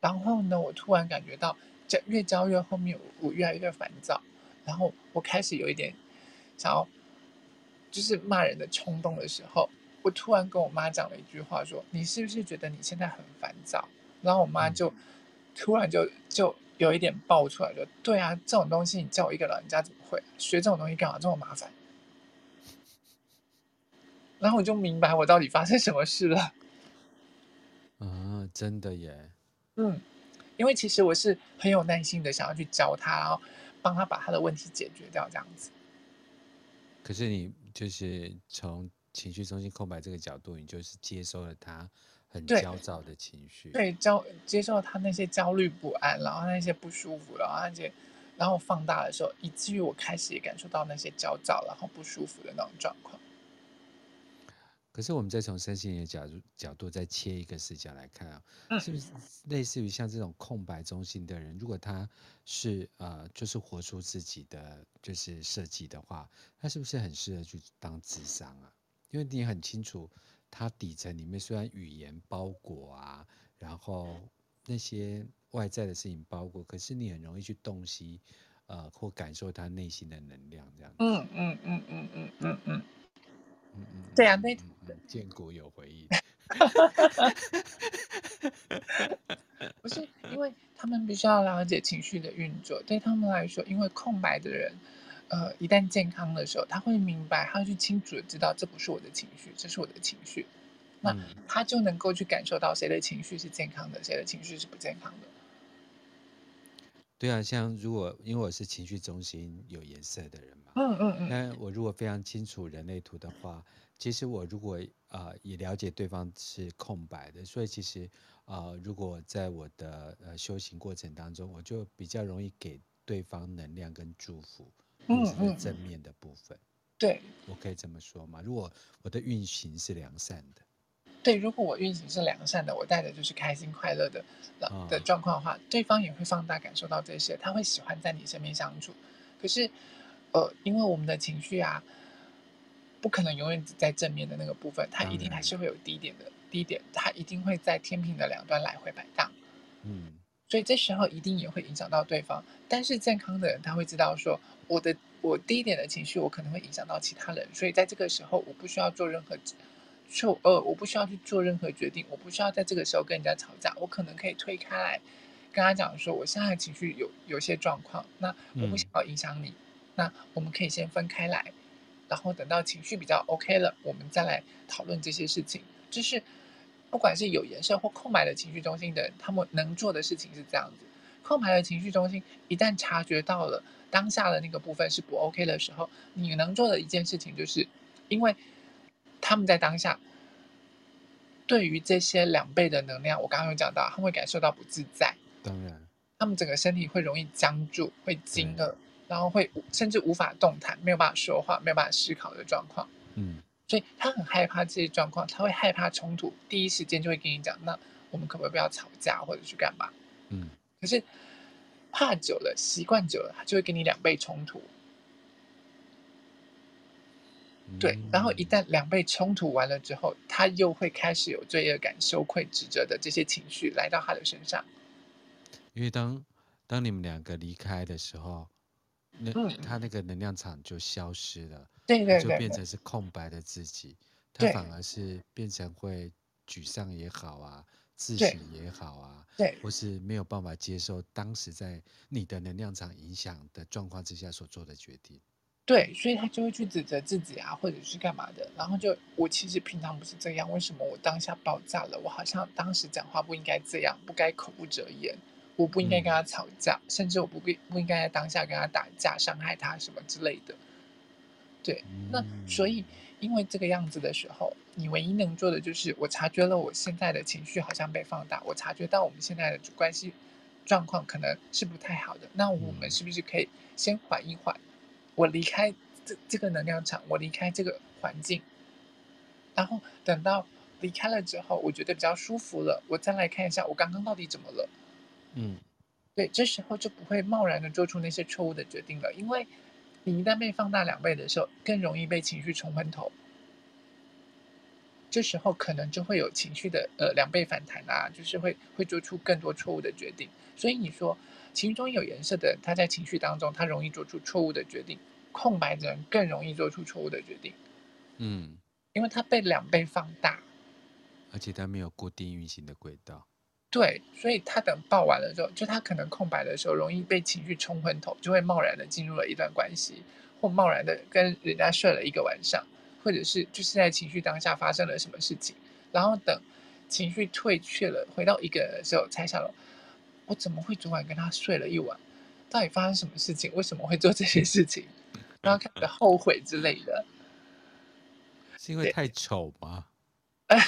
然后呢，我突然感觉到，教越教越后面，我越来越烦躁，然后我开始有一点想要。就是骂人的冲动的时候，我突然跟我妈讲了一句话，说：“你是不是觉得你现在很烦躁？”然后我妈就突然就就有一点爆出来，说：“对啊，这种东西你叫我一个老人家怎么会学这种东西干嘛这么麻烦？”然后我就明白我到底发生什么事了。啊。[laughs] 啊，真的耶。嗯，因为其实我是很有耐心的，想要去教他，然后帮他把他的问题解决掉，这样子。可是你就是从情绪中心空白这个角度，你就是接收了他很焦躁的情绪，对，焦接受他那些焦虑不安，然后那些不舒服，然后那些，然后放大的时候，以至于我开始也感受到那些焦躁，然后不舒服的那种状况。可是我们再从身心灵的角度角度再切一个视角来看啊，是不是类似于像这种空白中心的人，如果他是呃就是活出自己的就是设计的话，他是不是很适合去当智商啊？因为你很清楚，他底层里面虽然语言包裹啊，然后那些外在的事情包裹，可是你很容易去洞悉呃或感受他内心的能量这样子。嗯嗯嗯嗯嗯嗯嗯。嗯嗯，对啊，对，建国有回忆。[laughs] 不是，因为他们必须要了解情绪的运作。对他们来说，因为空白的人，呃，一旦健康的时候，他会明白，他会去清楚的知道，这不是我的情绪，这是我的情绪。那他就能够去感受到谁的情绪是健康的，谁的情绪是不健康的。对啊，像如果因为我是情绪中心有颜色的人嘛，嗯嗯嗯，那我如果非常清楚人类图的话，其实我如果啊、呃、也了解对方是空白的，所以其实啊、呃，如果在我的呃修行过程当中，我就比较容易给对方能量跟祝福，嗯嗯，正面的部分，对，我可以这么说嘛？如果我的运行是良善的。对，如果我运行是良善的，我带的就是开心快乐的的状况的话，对方也会放大感受到这些，他会喜欢在你身边相处。可是，呃，因为我们的情绪啊，不可能永远只在正面的那个部分，它一定还是会有低点的低点，它一定会在天平的两端来回摆荡。嗯，所以这时候一定也会影响到对方。但是健康的人他会知道说，我的我低点的情绪，我可能会影响到其他人，所以在这个时候，我不需要做任何。就呃，我不需要去做任何决定，我不需要在这个时候跟人家吵架，我可能可以推开来，跟他讲说，我现在情绪有有些状况，那我不想要影响你，嗯，那我们可以先分开来，然后等到情绪比较 OK 了，我们再来讨论这些事情。就是不管是有颜色或空白的情绪中心的人，他们能做的事情是这样子：空白的情绪中心一旦察觉到了当下的那个部分是不 OK 的时候，你能做的一件事情就是，因为。他们在当下，对于这些两倍的能量，我刚刚有讲到，他们会感受到不自在。当然，他们整个身体会容易僵住，会惊愕，然后会甚至无法动弹，没有办法说话，没有办法思考的状况。嗯，所以他很害怕这些状况，他会害怕冲突，第一时间就会跟你讲：“那我们可不可以不要吵架，或者去干嘛？”嗯，可是怕久了，习惯久了，他就会跟你两倍冲突。对，然后一旦两倍冲突完了之后，他又会开始有罪恶感、羞愧、指责的这些情绪来到他的身上。因为当当你们两个离开的时候，那、嗯、他那个能量场就消失了，对对对，就变成是空白的自己，他反而是变成会沮丧也好啊，自省也好啊，对，或是没有办法接受当时在你的能量场影响的状况之下所做的决定。对，所以他就会去指责自己啊，或者是干嘛的。然后就我其实平常不是这样，为什么我当下爆炸了？我好像当时讲话不应该这样，不该口不择言，我不应该跟他吵架，嗯、甚至我不不不应该在当下跟他打架，伤害他什么之类的。对，那所以因为这个样子的时候，你唯一能做的就是，我察觉了我现在的情绪好像被放大，我察觉到我们现在的关系状况可能是不太好的。那我们是不是可以先缓一缓？我离开这这个能量场，我离开这个环境，然后等到离开了之后，我觉得比较舒服了，我再来看一下我刚刚到底怎么了。嗯，对，这时候就不会贸然的做出那些错误的决定了，因为你一旦被放大两倍的时候，更容易被情绪冲昏头。这时候可能就会有情绪的呃两倍反弹啊，就是会会做出更多错误的决定。所以你说。情绪中有颜色的人，他在情绪当中，他容易做出错误的决定；空白的人更容易做出错误的决定。嗯，因为他被两倍放大，而且他没有固定运行的轨道。对，所以他等爆完了之后，就他可能空白的时候，容易被情绪冲昏头，就会贸然的进入了一段关系，或贸然的跟人家睡了一个晚上，或者是就是在情绪当下发生了什么事情，然后等情绪退却了，回到一个人的时候，才想我怎么会昨晚跟他睡了一晚？到底发生什么事情？为什么会做这些事情？然后开始后悔之类的。是因为太丑吗？[laughs] 哎，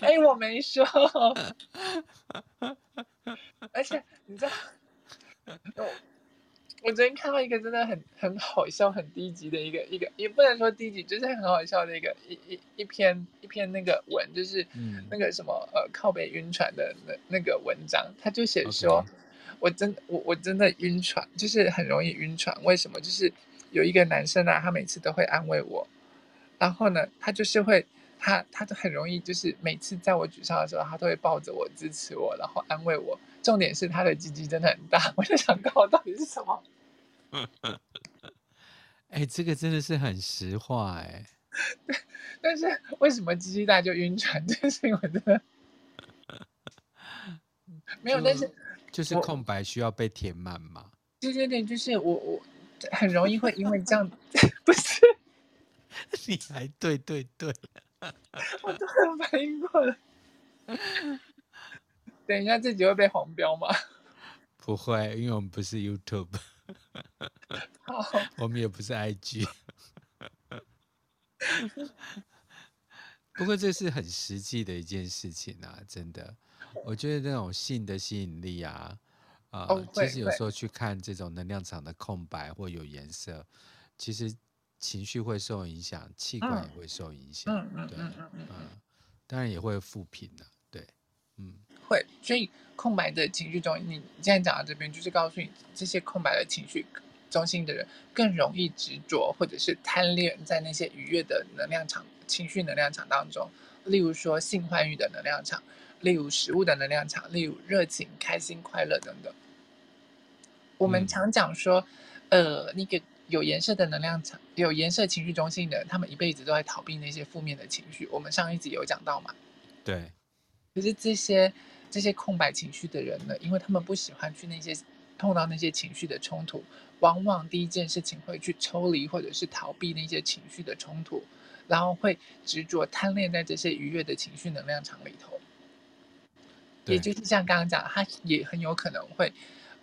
哎，[laughs] 我没说。[laughs] 而且你知道，我我昨天看到一个真的很很好笑、很低级的一个一个，也不能说低级，就是很好笑的一个一一一篇一篇那个文，就是那个什么呃靠北晕船的那那个文章，他就写说.我真我我真的晕船，就是很容易晕船。为什么？就是有一个男生啊，他每次都会安慰我，然后呢，他就是会。他他都很容易，就是每次在我沮丧的时候，他都会抱着我支持我，然后安慰我。重点是他的鸡鸡真的很大，[laughs] 我就想告到底是什么？[laughs] 哎、欸，这个真的是很实话哎。[laughs] 但是为什么鸡鸡大就晕船？就是因为真的没有，但是就是空白需要被填满嘛。对对对，就是我我很容易会因为这样，不是？你还对对对。我突然反应过来，等一下自己会被黄标吗？[laughs] 不会，因为我们不是 YouTube，[laughs] [laughs] 我们也不是 IG。不过这是很实际的一件事情啊，真的。我觉得那种性的吸引力啊，啊、呃，其实有时候去看这种能量场的空白或有颜色，其实。情绪会受影响，器官也会受影响，对嗯当然也会负评的，对，嗯，会，所以空白的情绪中心，你现在讲到这边，就是告诉你，这些空白的情绪中心的人更容易执着或者是贪恋在那些愉悦的能量场、情绪能量场当中，例如说性欢愉的能量场，例如食物的能量场，例如热情、开心、快乐等等。我们常讲说，嗯、呃，那个。有颜色的能量场，有颜色情绪中心的人，他们一辈子都在逃避那些负面的情绪。我们上一集有讲到嘛？对。可是这些这些空白情绪的人呢，因为他们不喜欢去那些碰到那些情绪的冲突，往往第一件事情会去抽离或者是逃避那些情绪的冲突，然后会执着贪恋在这些愉悦的情绪能量场里头。也就是像刚刚讲，他也很有可能会，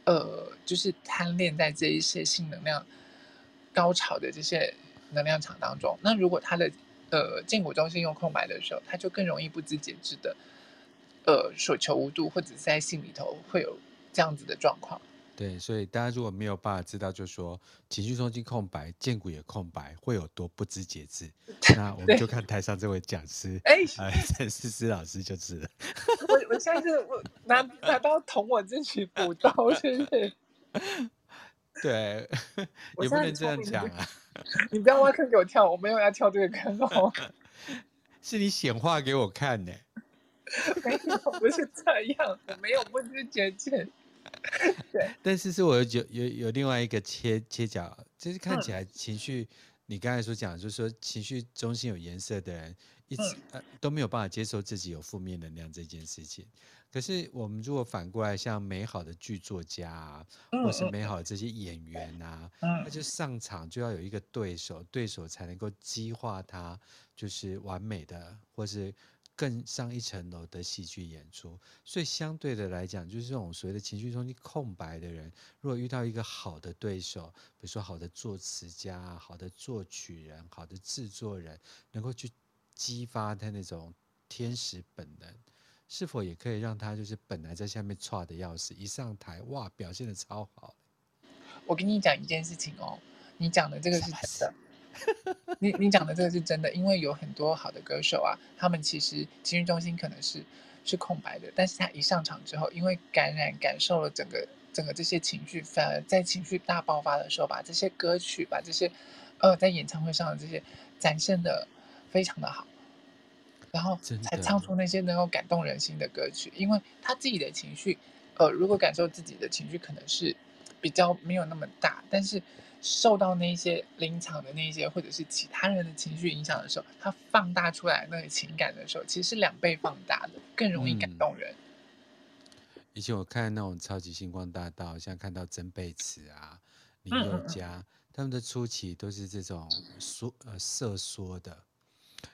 呃，就是贪恋在这一些性能量。高潮的这些能量场当中，那如果他的呃荐骨中心用空白的时候，他就更容易不自节制的呃所求无度，或者是在心里头会有这样子的状况。对，所以大家如果没有办法知道，就是说情绪中心空白，荐骨也空白，会有多不知节制，[laughs] 那我们就看台上这位讲师，哎，陈思思老师就知道。我我现在是我 [laughs] 拿拿刀捅我自己补刀，是不是？[laughs] 对，也不能这样讲啊！你不要挖坑给我跳，我没有要跳这个坑哦。是你显化给我看的。[laughs] 没有，不是这样，我没有不知节制。对，[laughs] 但是是我有有有另外一个切切角，就是看起来情绪，嗯、你刚才所讲，就是说情绪中心有颜色的人，一直、嗯呃、都没有办法接受自己有负面能量这件事情。可是，我们如果反过来，像美好的剧作家啊，或是美好的这些演员啊，他就上场就要有一个对手，对手才能够激化他，就是完美的，或是更上一层楼的戏剧演出。所以，相对的来讲，就是这种所谓的情绪中心空白的人，如果遇到一个好的对手，比如说好的作词家、好的作曲人、好的制作人，能够去激发他那种天使本能。是否也可以让他就是本来在下面剉的要死，一上台哇，表现的超好。我跟你讲一件事情哦，你讲的这个是真的，[laughs] 你你讲的这个是真的，因为有很多好的歌手啊，他们其实情绪中心可能是是空白的，但是他一上场之后，因为感染感受了整个整个这些情绪，反而在情绪大爆发的时候，把这些歌曲，把这些呃在演唱会上的这些展现的非常的好。然后才唱出那些能够感动人心的歌曲，因为他自己的情绪，呃，如果感受自己的情绪可能是比较没有那么大，但是受到那些临场的那些或者是其他人的情绪影响的时候，他放大出来那个情感的时候，其实是两倍放大的，更容易感动人。嗯、以前我看那种超级星光大道，像看到曾贝慈啊、林宥嘉，嗯嗯嗯他们的初期都是这种缩呃瑟缩的。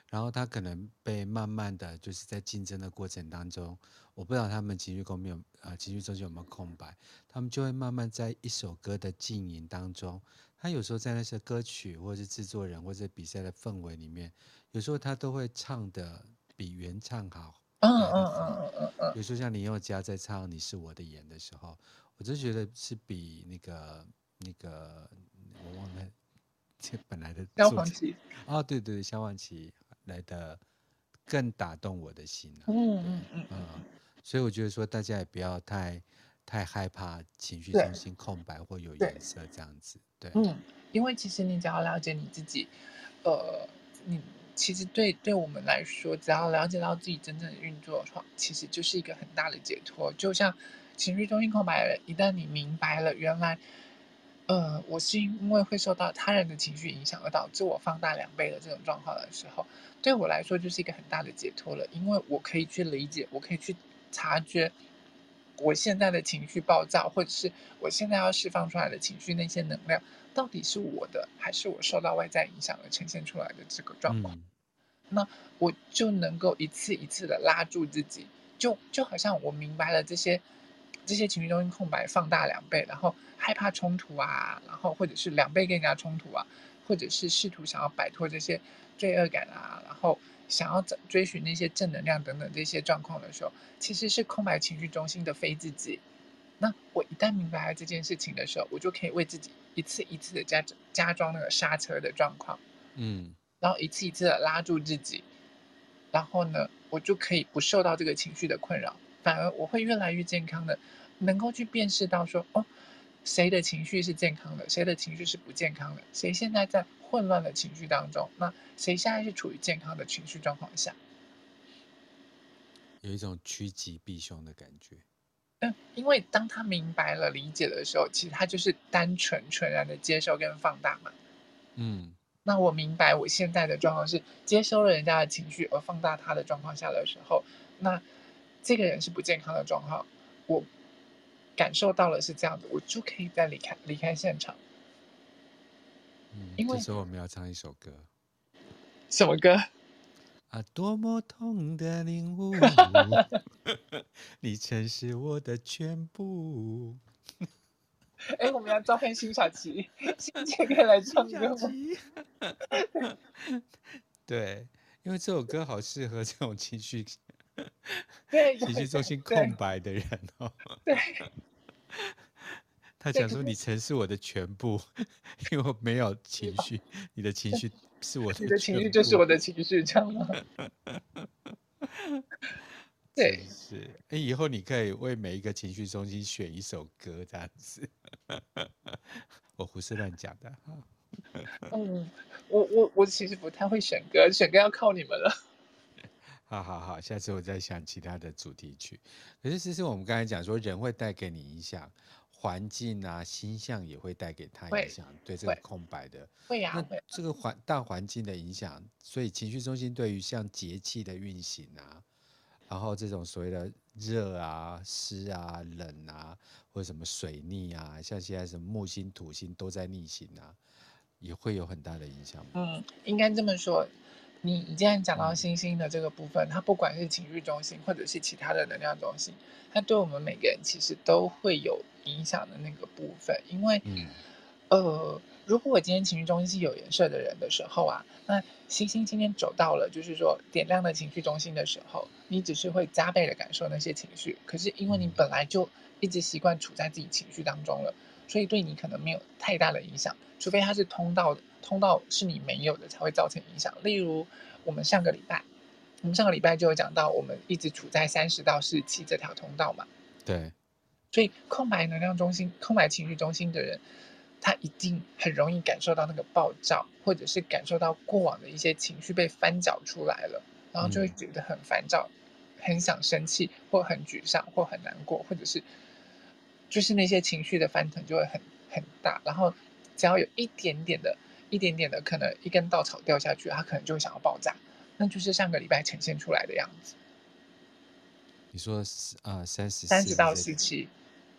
然后他可能被慢慢的就是在竞争的过程当中，我不知道他们情绪空没有呃情绪中间有没有空白，他们就会慢慢在一首歌的经营当中，他有时候在那些歌曲或者是制作人或者比赛的氛围里面，有时候他都会唱的比原唱好。嗯嗯嗯嗯嗯，比如说像林宥嘉在唱《你是我的眼》的时候，我就觉得是比那个那个我忘了这本来的萧煌奇。哦，对对对，萧煌奇来的更打动我的心嗯嗯。嗯，所以我觉得说大家也不要太太害怕情绪中心空白或有颜色这样子。对，对嗯，因为其实你只要了解你自己，呃，你。其实对对我们来说，只要了解到自己真正的运作的话，其实就是一个很大的解脱。就像情绪中心空白了，一旦你明白了，原来，呃，我是因为会受到他人的情绪影响而导致我放大两倍的这种状况的时候，对我来说就是一个很大的解脱了。因为我可以去理解，我可以去察觉我现在的情绪暴躁，或者是我现在要释放出来的情绪那些能量。到底是我的，还是我受到外在影响而呈现出来的这个状况？嗯、那我就能够一次一次的拉住自己，就就好像我明白了这些这些情绪中心空白放大两倍，然后害怕冲突啊，然后或者是两倍更加冲突啊，或者是试图想要摆脱这些罪恶感啊，然后想要追寻那些正能量等等这些状况的时候，其实是空白情绪中心的非自己。那我一旦明白了这件事情的时候，我就可以为自己一次一次的加加装那个刹车的状况，嗯，然后一次一次的拉住自己，然后呢，我就可以不受到这个情绪的困扰，反而我会越来越健康的，能够去辨识到说，哦，谁的情绪是健康的，谁的情绪是不健康的，谁现在在混乱的情绪当中，那谁现在是处于健康的情绪状况下，有一种趋吉避凶的感觉。因为当他明白了、理解的时候，其实他就是单纯、纯然的接受跟放大嘛。嗯，那我明白我现在的状况是接收了人家的情绪而放大他的状况下的时候，那这个人是不健康的状况，我感受到了是这样的，我就可以再离开离开现场。嗯，因为这时候我们要唱一首歌，什么歌？啊，多么痛的领悟，[laughs] 你曾是我的全部。哎，我们要召唤辛晓琪，辛姐可以来唱歌吗？[laughs] 对，因为这首歌好适合这种情绪，[laughs] 对，情绪中心空白的人哦。[laughs] 对。[laughs] 他讲说：“你曾是我的全部，因为我没有情绪，你的情绪是我的，你的情绪就是我的情绪，这样吗？”对，是。哎，以后你可以为每一个情绪中心选一首歌，这样子。我胡思乱讲的。嗯，我我我其实不太会选歌，选歌要靠你们了。好好好，下次我再想其他的主题曲。可是，其实我们刚才讲说，人会带给你影响。环境啊，星象也会带给他影响，对这个空白的。会呀、啊，那这个环大环境的影响，所以情绪中心对于像节气的运行啊，然后这种所谓的热啊、湿啊、冷啊，或者什么水逆啊，像现在什么木星、土星都在逆行啊，也会有很大的影响。嗯，应该这么说。你你既然讲到星星的这个部分，它不管是情绪中心或者是其他的能量中心，它对我们每个人其实都会有影响的那个部分。因为，嗯、呃，如果我今天情绪中心是有颜色的人的时候啊，那星星今天走到了，就是说点亮的情绪中心的时候，你只是会加倍的感受那些情绪。可是因为你本来就一直习惯处在自己情绪当中了，所以对你可能没有太大的影响，除非它是通道的。通道是你没有的，才会造成影响。例如，我们上个礼拜，我们上个礼拜就有讲到，我们一直处在三十到四十七这条通道嘛。对。所以，空白能量中心、空白情绪中心的人，他一定很容易感受到那个暴躁，或者是感受到过往的一些情绪被翻搅出来了，然后就会觉得很烦躁，嗯、很想生气，或很沮丧，或很难过，或者是就是那些情绪的翻腾就会很很大。然后，只要有一点点的。一点点的，可能一根稻草掉下去，它可能就会想要爆炸，那就是上个礼拜呈现出来的样子。你说啊，三十三十到四七，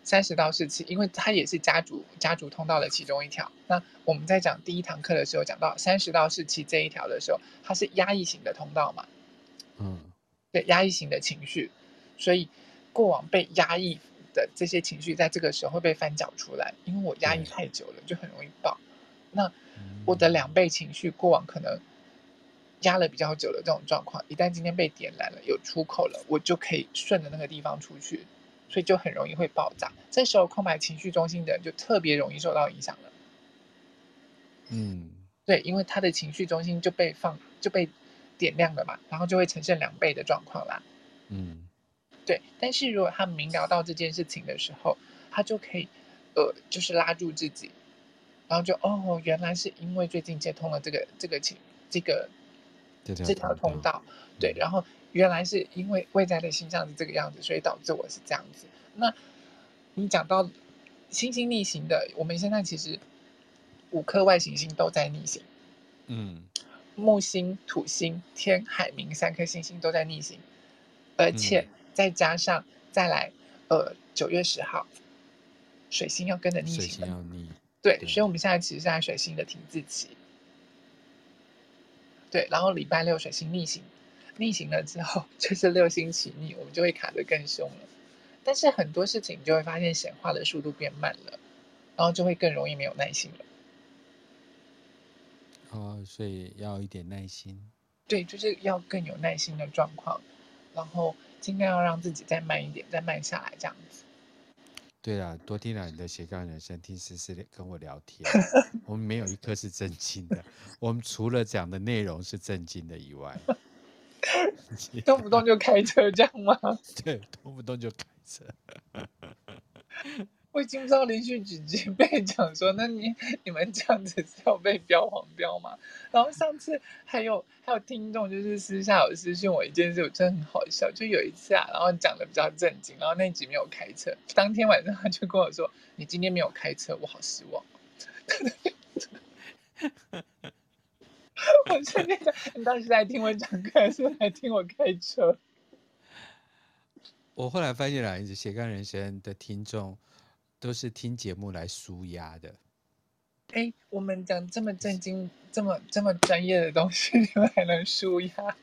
三十到四七，因为它也是家族家族通道的其中一条。那我们在讲第一堂课的时候，讲到三十到四七这一条的时候，它是压抑型的通道嘛？嗯，对，压抑型的情绪，所以过往被压抑的这些情绪，在这个时候会被翻搅出来。因为我压抑太久了，就很容易爆。那我的两倍情绪，过往可能压了比较久的这种状况，一旦今天被点燃了，有出口了，我就可以顺着那个地方出去。所以就很容易会爆炸，这时候空白情绪中心的人就特别容易受到影响了。嗯，对，因为他的情绪中心就被放就被点亮了嘛，然后就会呈现两倍的状况啦。嗯，对。但是如果他明了到这件事情的时候，他就可以呃，就是拉住自己，然后就哦，原来是因为最近接通了这个这个情这个这条通道，对，然后。原来是因为外在的形象是这个样子，所以导致我是这样子。那你讲到星星逆行的，我们现在其实五颗外行星都在逆行。嗯，木星、土星、天、海、冥三颗星星都在逆行，而且再加上再来，呃，九月十号，水星要跟着逆行。水星要逆。对，对，所以我们现在其实是在水星的停滞期。对，然后礼拜六水星逆行。逆行了之后，就是六星起逆，我们就会卡得更凶了。但是很多事情，你就会发现显化的速度变慢了，然后就会更容易没有耐心了。哦，所以要一点耐心。对，就是要更有耐心的状况，然后尽量要让自己再慢一点，再慢下来这样子。对啊，多听了你的斜杠人生，听思思跟我聊天，[laughs] 我们没有一刻是正经的。我们除了讲的内容是正经的以外。动不动就开车这样吗？[laughs] 对，动不动就开车。我已经不知道连续几集被讲说，那你你们这样子是要被标黄标吗？然后上次还有还有听众就是私下有私信我一件事，我真的很好笑。就有一次啊，然后讲的比较正经，然后那集没有开车，当天晚上他就跟我说：“你今天没有开车，我好失望。[laughs] ”我真的，你当时在听我讲课，还是在听我开车？我后来发现了，你斜杠人生的听众都是听节目来舒压的。哎，我们讲这么正经、这么这么专业的东西，[laughs] 你们还能舒压？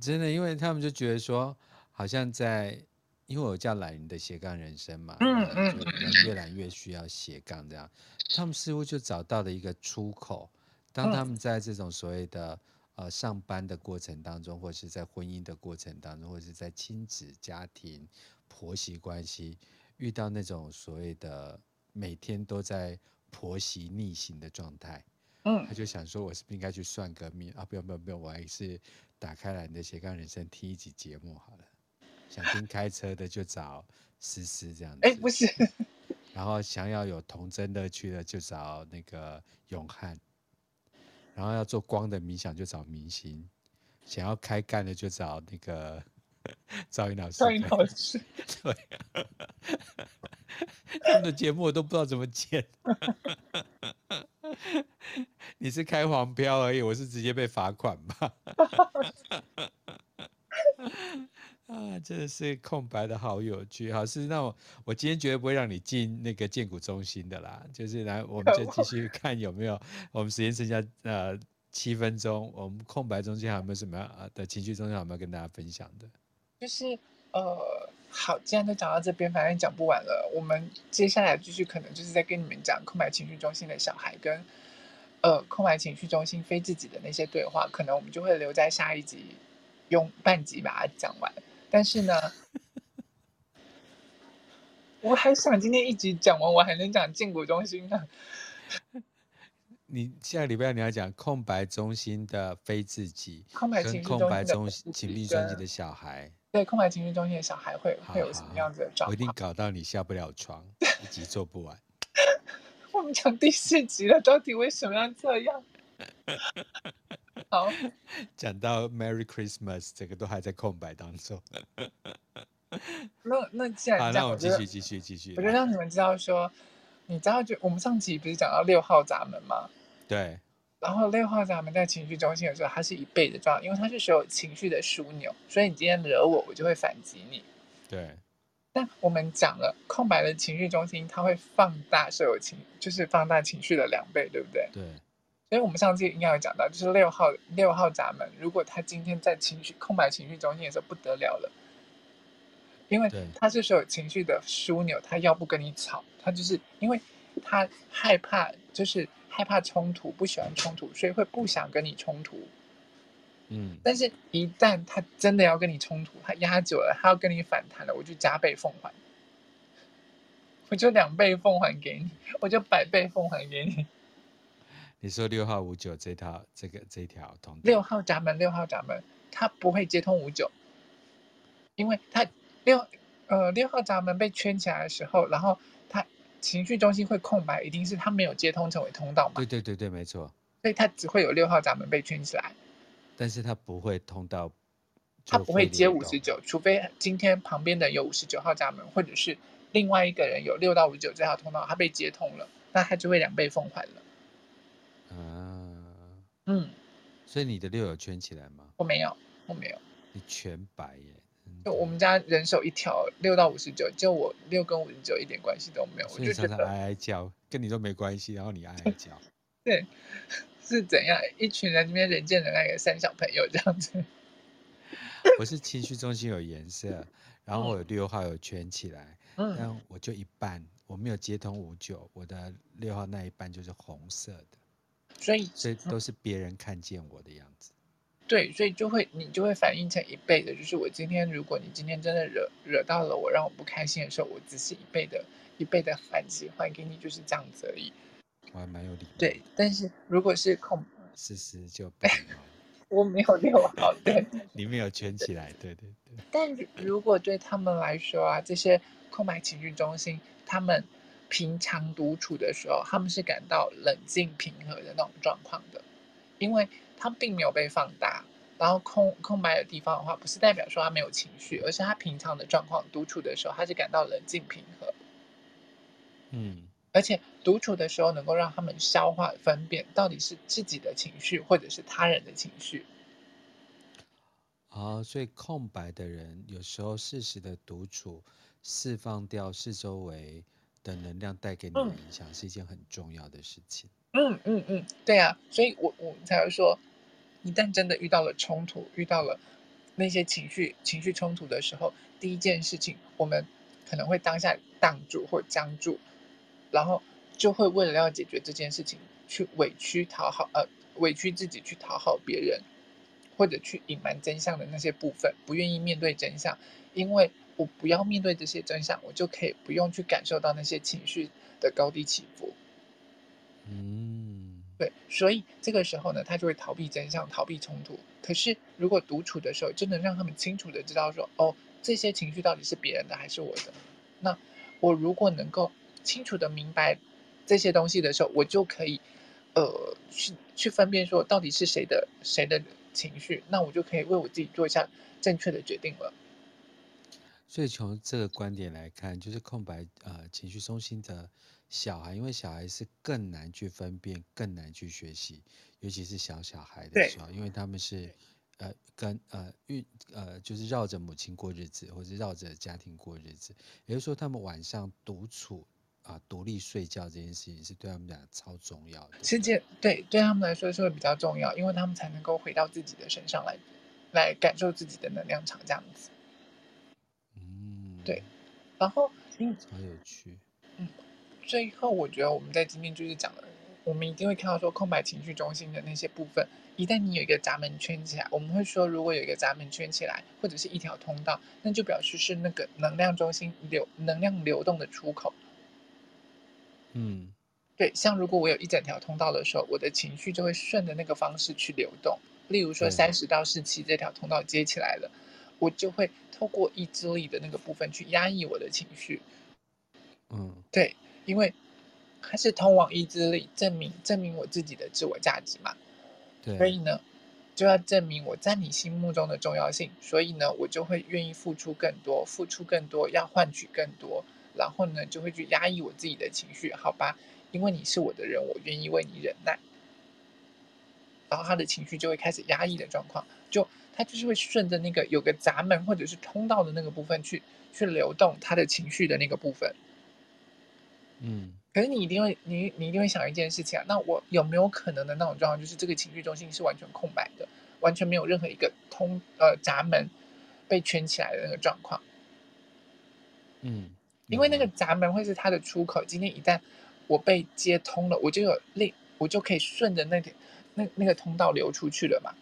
真的，因为他们就觉得说，好像在，因为我叫懒人的斜杠人生嘛，嗯嗯，越来越需要斜杠这样，他们似乎就找到了一个出口。当他们在这种所谓的呃上班的过程当中，或是在婚姻的过程当中，或是在亲子家庭婆媳关系遇到那种所谓的每天都在婆媳逆行的状态，嗯，他就想说，我是不是应该去算个命啊？不用不用不用，我还是打开来你的斜杠人生听一集节目好了。想听开车的就找思思这样子，哎，不是。[laughs] 然后想要有童真乐趣的就找那个永汉。然后要做光的冥想，就找明星；想要开干的，就找那个赵云老师。赵云老师，[laughs] 对，他们的节目我都不知道怎么剪。[laughs] 你是开黄标而已，我是直接被罚款吧？[laughs] 啊，真的是空白的好有趣，好是那我我今天绝对不会让你进那个荐股中心的啦，就是来我们就继续看有没有 [laughs] 我们时间剩下呃七分钟，我们空白中间还有没有什么啊的情绪中间有没有跟大家分享的？就是呃好，既然都讲到这边，反正讲不完了，我们接下来继续可能就是在跟你们讲空白情绪中心的小孩跟呃空白情绪中心非自己的那些对话，可能我们就会留在下一集用半集把它讲完。但是呢，[laughs] 我还想今天一集讲完，我还能讲荐骨中心呢。你下个礼拜你要讲空白中心的非自己，空白情绪中心的空白中心情绪中心的小孩，对，空白情绪中心的小孩会会有什么样子的状况？我一定搞到你下不了床，[laughs] 一集做不完。我们讲第四集了，到底为什么要这样？[laughs] 好，讲到 Merry Christmas，这个都还在空白当中。那那既然好，那我继续继续继续。我就让你们知道说，你知道就我们上集不是讲到六号闸门吗？对。然后六号闸门在情绪中心的时候，它是一倍的状态，因为它是所有情绪的枢纽，所以你今天惹我，我就会反击你。对。但我们讲了，空白的情绪中心，它会放大所有情，就是放大情绪的两倍，对不对？对。所以我们上次应该有讲到，就是六号六号闸门，如果他今天在情绪空白情绪中心的时候不得了了，因为他是所有情绪的枢纽，他要不跟你吵，他就是因为他害怕，就是害怕冲突，不喜欢冲突，所以会不想跟你冲突。嗯，但是，一旦他真的要跟你冲突，他压久了，他要跟你反弹了，我就加倍奉还，我就两倍奉还给你，我就百倍奉还给你。你说六号五九这套这个这条通道，六号闸门，六号闸门，他不会接通五九，因为他六呃六号闸门被圈起来的时候，然后他情绪中心会空白，一定是他没有接通成为通道嘛？对对对对，没错。所以他只会有六号闸门被圈起来。但是他不会通到，他不会接五十九，除非今天旁边的有五十九号闸门，或者是另外一个人有六到五十九这条通道，他被接通了，那他就会两倍奉还了。啊，嗯，所以你的六有圈起来吗？我没有，我没有。你全白耶！就我们家人手一条六到五十九，就我六跟五十九一点关系都没有，我就觉得哀哀叫，跟你都没关系，然后你哀哀叫，[laughs] 对。[laughs] 是怎样？一群人这边人见人爱的三小朋友这样子。[laughs] 我是情绪中心有颜色，然后我有六号有圈起来，嗯，但我就一半，我没有接通五九，我的六号那一半就是红色的，所以所以都是别人看见我的样子。对，所以就会你就会反映成一倍的，就是我今天如果你今天真的惹惹到了我，让我不开心的时候，我只是一倍的一倍的反击还给你，就是这样子而已。我还蛮有礼貌。对，但是如果是空，[laughs] 思思就不。[laughs] 我没有六号，对，[laughs] 你没有圈起来，对对对。但如果对他们来说啊，这些空白情绪中心，他们平常独处的时候，他们是感到冷静平和的那种状况的，因为他并没有被放大。然后空空白的地方的话，不是代表说他没有情绪，而是他平常的状况，独处的时候，他是感到冷静平和。嗯。而且独处的时候，能够让他们消化分辨到底是自己的情绪，或者是他人的情绪。啊，所以空白的人有时候适时的独处，释放掉四周围的能量带给你的影响，嗯、是一件很重要的事情。嗯嗯嗯，对啊，所以我我才会说，一旦真的遇到了冲突，遇到了那些情绪情绪冲突的时候，第一件事情，我们可能会当下挡住或僵住。然后就会为了要解决这件事情，去委屈讨好，呃，委屈自己去讨好别人，或者去隐瞒真相的那些部分，不愿意面对真相，因为我不要面对这些真相，我就可以不用去感受到那些情绪的高低起伏。嗯，对，所以这个时候呢，他就会逃避真相，逃避冲突。可是如果独处的时候，就能让他们清楚的知道说，哦，这些情绪到底是别人的还是我的？那我如果能够。清楚的明白这些东西的时候，我就可以，呃，去去分辨说到底是谁的谁的情绪，那我就可以为我自己做一下正确的决定了。所以从这个观点来看，就是空白呃情绪中心的小孩，因为小孩是更难去分辨，更难去学习，尤其是小小孩的时候，因为他们是呃跟呃运呃就是绕着母亲过日子，或者绕着家庭过日子，也就是说他们晚上独处。啊，独立睡觉这件事情是对他们俩超重要的。世界对对他们来说是会比较重要，因为他们才能够回到自己的身上来，来感受自己的能量场这样子。嗯，对。然后，嗯，超有趣。嗯，最后我觉得我们在今天就是讲了，我们一定会看到说空白情绪中心的那些部分，一旦你有一个闸门圈起来，我们会说如果有一个闸门圈起来，或者是一条通道，那就表示是那个能量中心流能量流动的出口。嗯，对，像如果我有一整条通道的时候，我的情绪就会顺着那个方式去流动。例如说，三十到四七这条通道接起来了，我就会透过意志力的那个部分去压抑我的情绪。嗯，对，因为它是通往意志力，证明证明我自己的自我价值嘛。对，所以呢，就要证明我在你心目中的重要性。所以呢，我就会愿意付出更多，付出更多，要换取更多。然后呢，就会去压抑我自己的情绪，好吧？因为你是我的人，我愿意为你忍耐。然后他的情绪就会开始压抑的状况，就他就是会顺着那个有个闸门或者是通道的那个部分去去流动他的情绪的那个部分。嗯，可是你一定会，你你一定会想一件事情啊，那我有没有可能的那种状况，就是这个情绪中心是完全空白的，完全没有任何一个通呃闸门被圈起来的那个状况？嗯，因为那个闸门会是它的出口。今天一旦我被接通了，我就有力，我就可以顺着那点那那个通道流出去了嘛。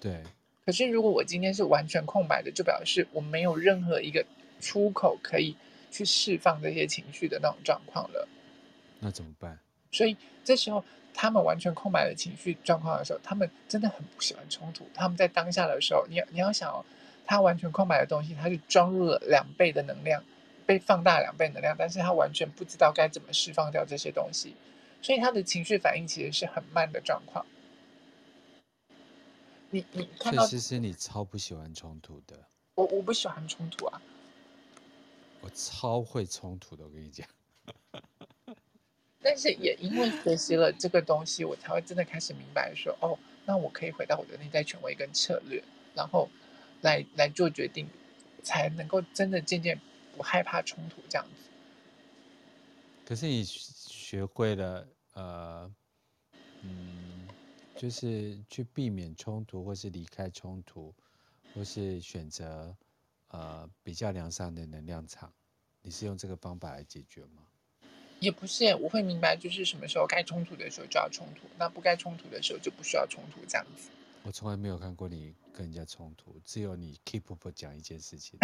对。可是如果我今天是完全空白的，就表示我没有任何一个出口可以。去释放这些情绪的那种状况了，那怎么办？所以这时候他们完全空白的情绪状况的时候，他们真的很不喜欢冲突。他们在当下的时候，你要你要想哦，他完全空白的东西，他是装入了两倍的能量，被放大两倍能量，但是他完全不知道该怎么释放掉这些东西，所以他的情绪反应其实是很慢的状况。你你看到，确实是你超不喜欢冲突的。我我不喜欢冲突啊。我超会冲突的，我跟你讲。[laughs] 但是也因为学习了这个东西，我才会真的开始明白说，哦，那我可以回到我的内在权威跟策略，然后来来做决定，才能够真的渐渐不害怕冲突这样子。可是你学会了，呃，嗯，就是去避免冲突，或是离开冲突，或是选择。呃，比较良善的能量场，你是用这个方法来解决吗？也不是，我会明白，就是什么时候该冲突的时候就要冲突，那不该冲突的时候就不需要冲突，这样子。我从来没有看过你跟人家冲突，只有你 keep up 讲一件事情。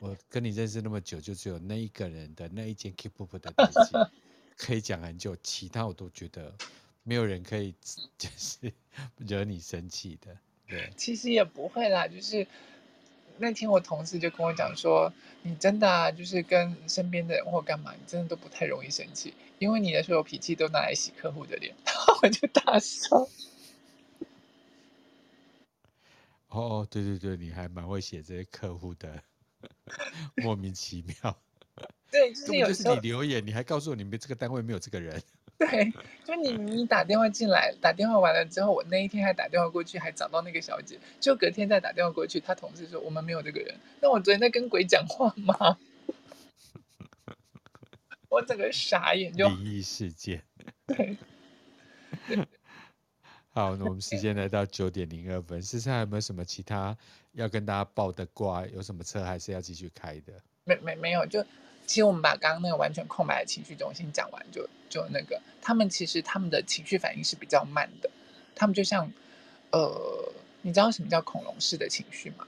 我跟你认识那么久，就只有那一个人的那一件 keep up 的东西 [laughs] 可以讲很久，其他我都觉得没有人可以就是惹你生气的。对，其实也不会啦，就是。那天我同事就跟我讲说：“你真的啊，就是跟身边的人或干嘛，你真的都不太容易生气，因为你的所有脾气都拿来洗客户的脸。”然后我就大笑。哦，对对对，你还蛮会写这些客户的，[laughs] 莫名其妙。对，就是有时候就是你留言，你还告诉我你们这个单位没有这个人。对，就你你打电话进来，打电话完了之后，我那一天还打电话过去，还找到那个小姐，就隔天再打电话过去，他同事说我们没有这个人。那我昨天在跟鬼讲话吗？[laughs] 我整个傻眼就，就灵异事件。对。好，那我们时间来到九点零二分，事实上还有没有什么其他要跟大家报的卦？有什么车还是要继续开的？没没没有就。其实我们把刚刚那个完全空白的情绪中心讲完就，就就那个，他们其实他们的情绪反应是比较慢的，他们就像，呃，你知道什么叫恐龙式的情绪吗？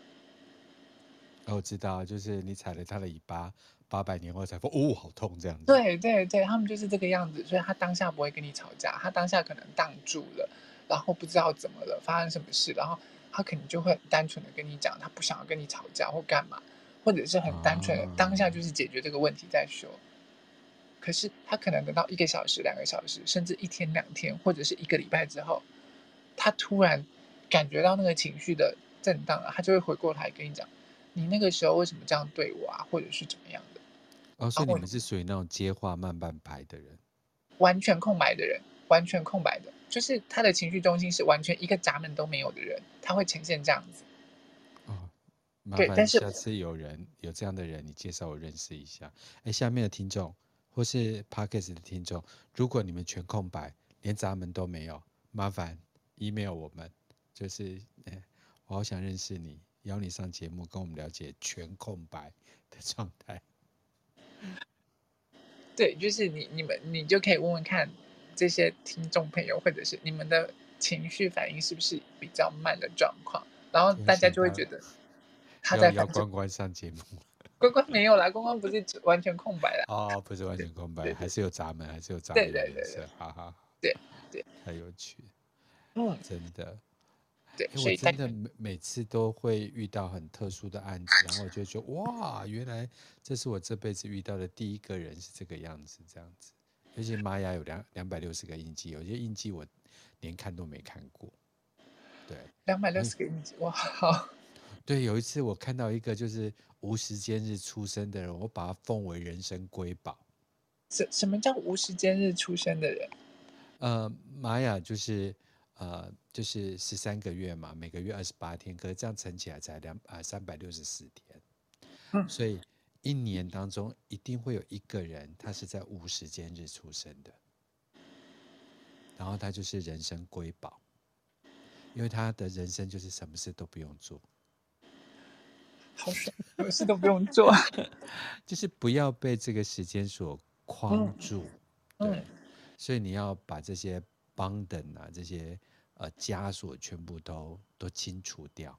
哦，我知道，就是你踩了他的尾巴，八百年后才说，哦，好痛这样子。对对对，他们就是这个样子，所以他当下不会跟你吵架，他当下可能挡住了，然后不知道怎么了，发生什么事，然后他可能就会很单纯的跟你讲，他不想要跟你吵架或干嘛。或者是很单纯的，当下就是解决这个问题再说。可是他可能等到一个小时、两个小时，甚至一天、两天，或者是一个礼拜之后，他突然感觉到那个情绪的震荡了，他就会回过头来跟你讲：“你那个时候为什么这样对我啊？或者是怎么样的？”哦，所以你们是属于那种接话慢半拍的人，完全空白的人，完全空白的，就是他的情绪中心是完全一个闸门都没有的人，他会呈现这样子。麻烦下次有人有这样的人，你介绍我认识一下。哎，下面的听众或是 Podcast 的听众，如果你们全空白，连闸门都没有，麻烦 email 我们，就是哎，我好想认识你，邀你上节目，跟我们了解全空白的状态。[laughs] 对，就是你你们你就可以问问看这些听众朋友，或者是你们的情绪反应是不是比较慢的状况，然后大家就会觉得。他在要关关上节目，关关没有啦，关关不是完全空白啦。哦，不是完全空白，还是有闸门，还是有闸门。对对对对，好好，对对，太有趣，嗯，真的，对，我真的每每次都会遇到很特殊的案子，然后我就说哇，原来这是我这辈子遇到的第一个人是这个样子，这样子。而且玛雅有两两百六十个印记，有些印记我连看都没看过。对，两百六十个印记，哇，好。对，有一次我看到一个就是无时间日出生的人，我把他奉为人生瑰宝。什什么叫无时间日出生的人？呃，玛雅就是呃，就是十三个月嘛，每个月二十八天，可是这样乘起来才两啊三百六十四天，嗯，所以一年当中一定会有一个人，他是在无时间日出生的，然后他就是人生瑰宝，因为他的人生就是什么事都不用做，好爽，什么事都不用做，[laughs] 就是不要被这个时间所框住，嗯，对，所以你要把这些。帮等啊，这些呃枷锁全部都都清除掉。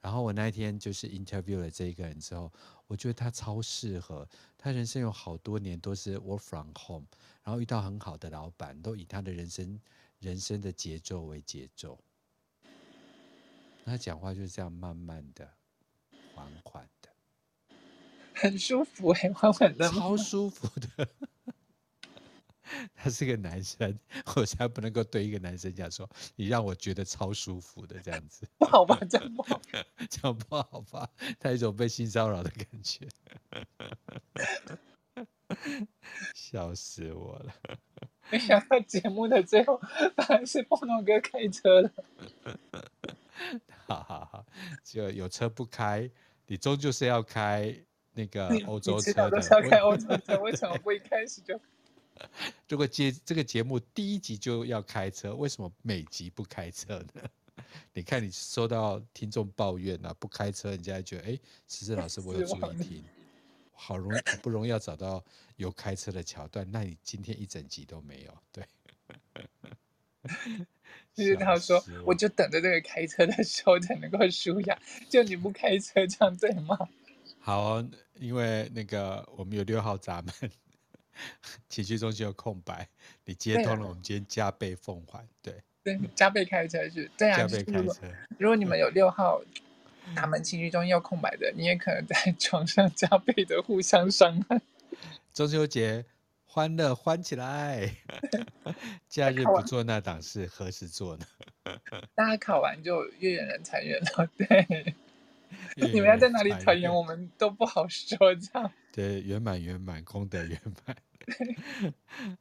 然后我那一天就是 interview 了这一个人之后，我觉得他超适合。他人生有好多年都是 work from home，然后遇到很好的老板，都以他的人生人生的节奏为节奏。他讲话就是这样慢慢的、缓缓的，很舒服哎，[laughs] 缓缓的，超舒服的。[laughs] 他是个男生，我才不能够对一个男生讲说，你让我觉得超舒服的这样子，[laughs] 不好吧？这样不好，这样不好吧？他有一种被性骚扰的感觉，笑死我了！没想到节目的最后，反而是波诺哥开车了。好好好，就有车不开，你终究是要开那个欧洲车的。要开欧洲车，为什么不一开始就？[laughs] 如果节这个节目第一集就要开车，为什么每集不开车呢？[laughs] 你看你收到听众抱怨啊，不开车，人家还觉得哎，诗诗老师我有注意听，好容易好不容易要找到有开车的桥段，那你今天一整集都没有，对。[laughs] 就是他说，我就等着这个开车的时候才能够舒雅，就你不开车这样对吗？好哦，因为那个我们有六号闸门。情绪中心有空白，你接通了，我们今天加倍奉还。对对，加倍开车是，对啊，加倍开车。如果你们有六号大门情绪中心有空白的，你也可能在 [laughs] 床上加倍的互相伤害。中秋节欢乐欢起来，[laughs] 假日不做那档事，何时做呢？[laughs] 大家考完就月圆人团圆了，[laughs] 对。你们要在哪里团圆，我们都不好说，这样。对，圆满圆满，功德圆满。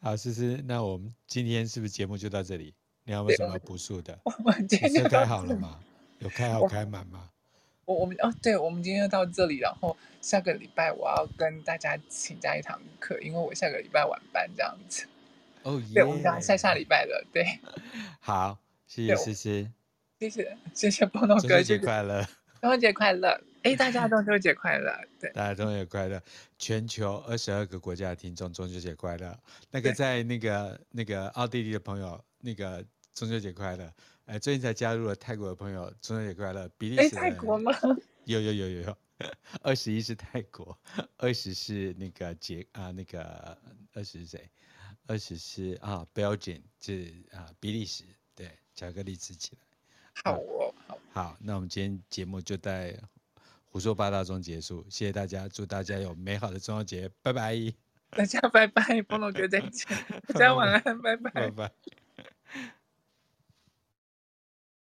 好，思思，那我们今天是不是节目就到这里？你有没有什么要补述的？我们今天就开好了吗？有开好开满吗？我我们哦，对，我们今天就到这里，然后下个礼拜我要跟大家请假一堂课，因为我下个礼拜晚班这样子。哦耶！对，我们讲下下礼拜了，对。好，谢谢诗诗，谢谢谢谢波诺哥，中秋节快乐，中秋节快乐。哎，大家中秋节快乐！对，大家中秋节快乐！全球二十二个国家的听众，中秋节快乐！那个在那个那个奥地利的朋友，那个中秋节快乐！哎，最近才加入了泰国的朋友，中秋节快乐！比利时泰国吗？有有有有有，二十一是泰国，二十是那个捷啊，那个二十是谁？二十是啊，Belgium 是啊，比利时。对，巧克力吃起来。好哦，好。好，那我们今天节目就在。胡说八道中结束，谢谢大家，祝大家有美好的中秋节，拜拜。大家拜拜，菠萝哥再见，[laughs] 大家晚安，拜拜。拜拜。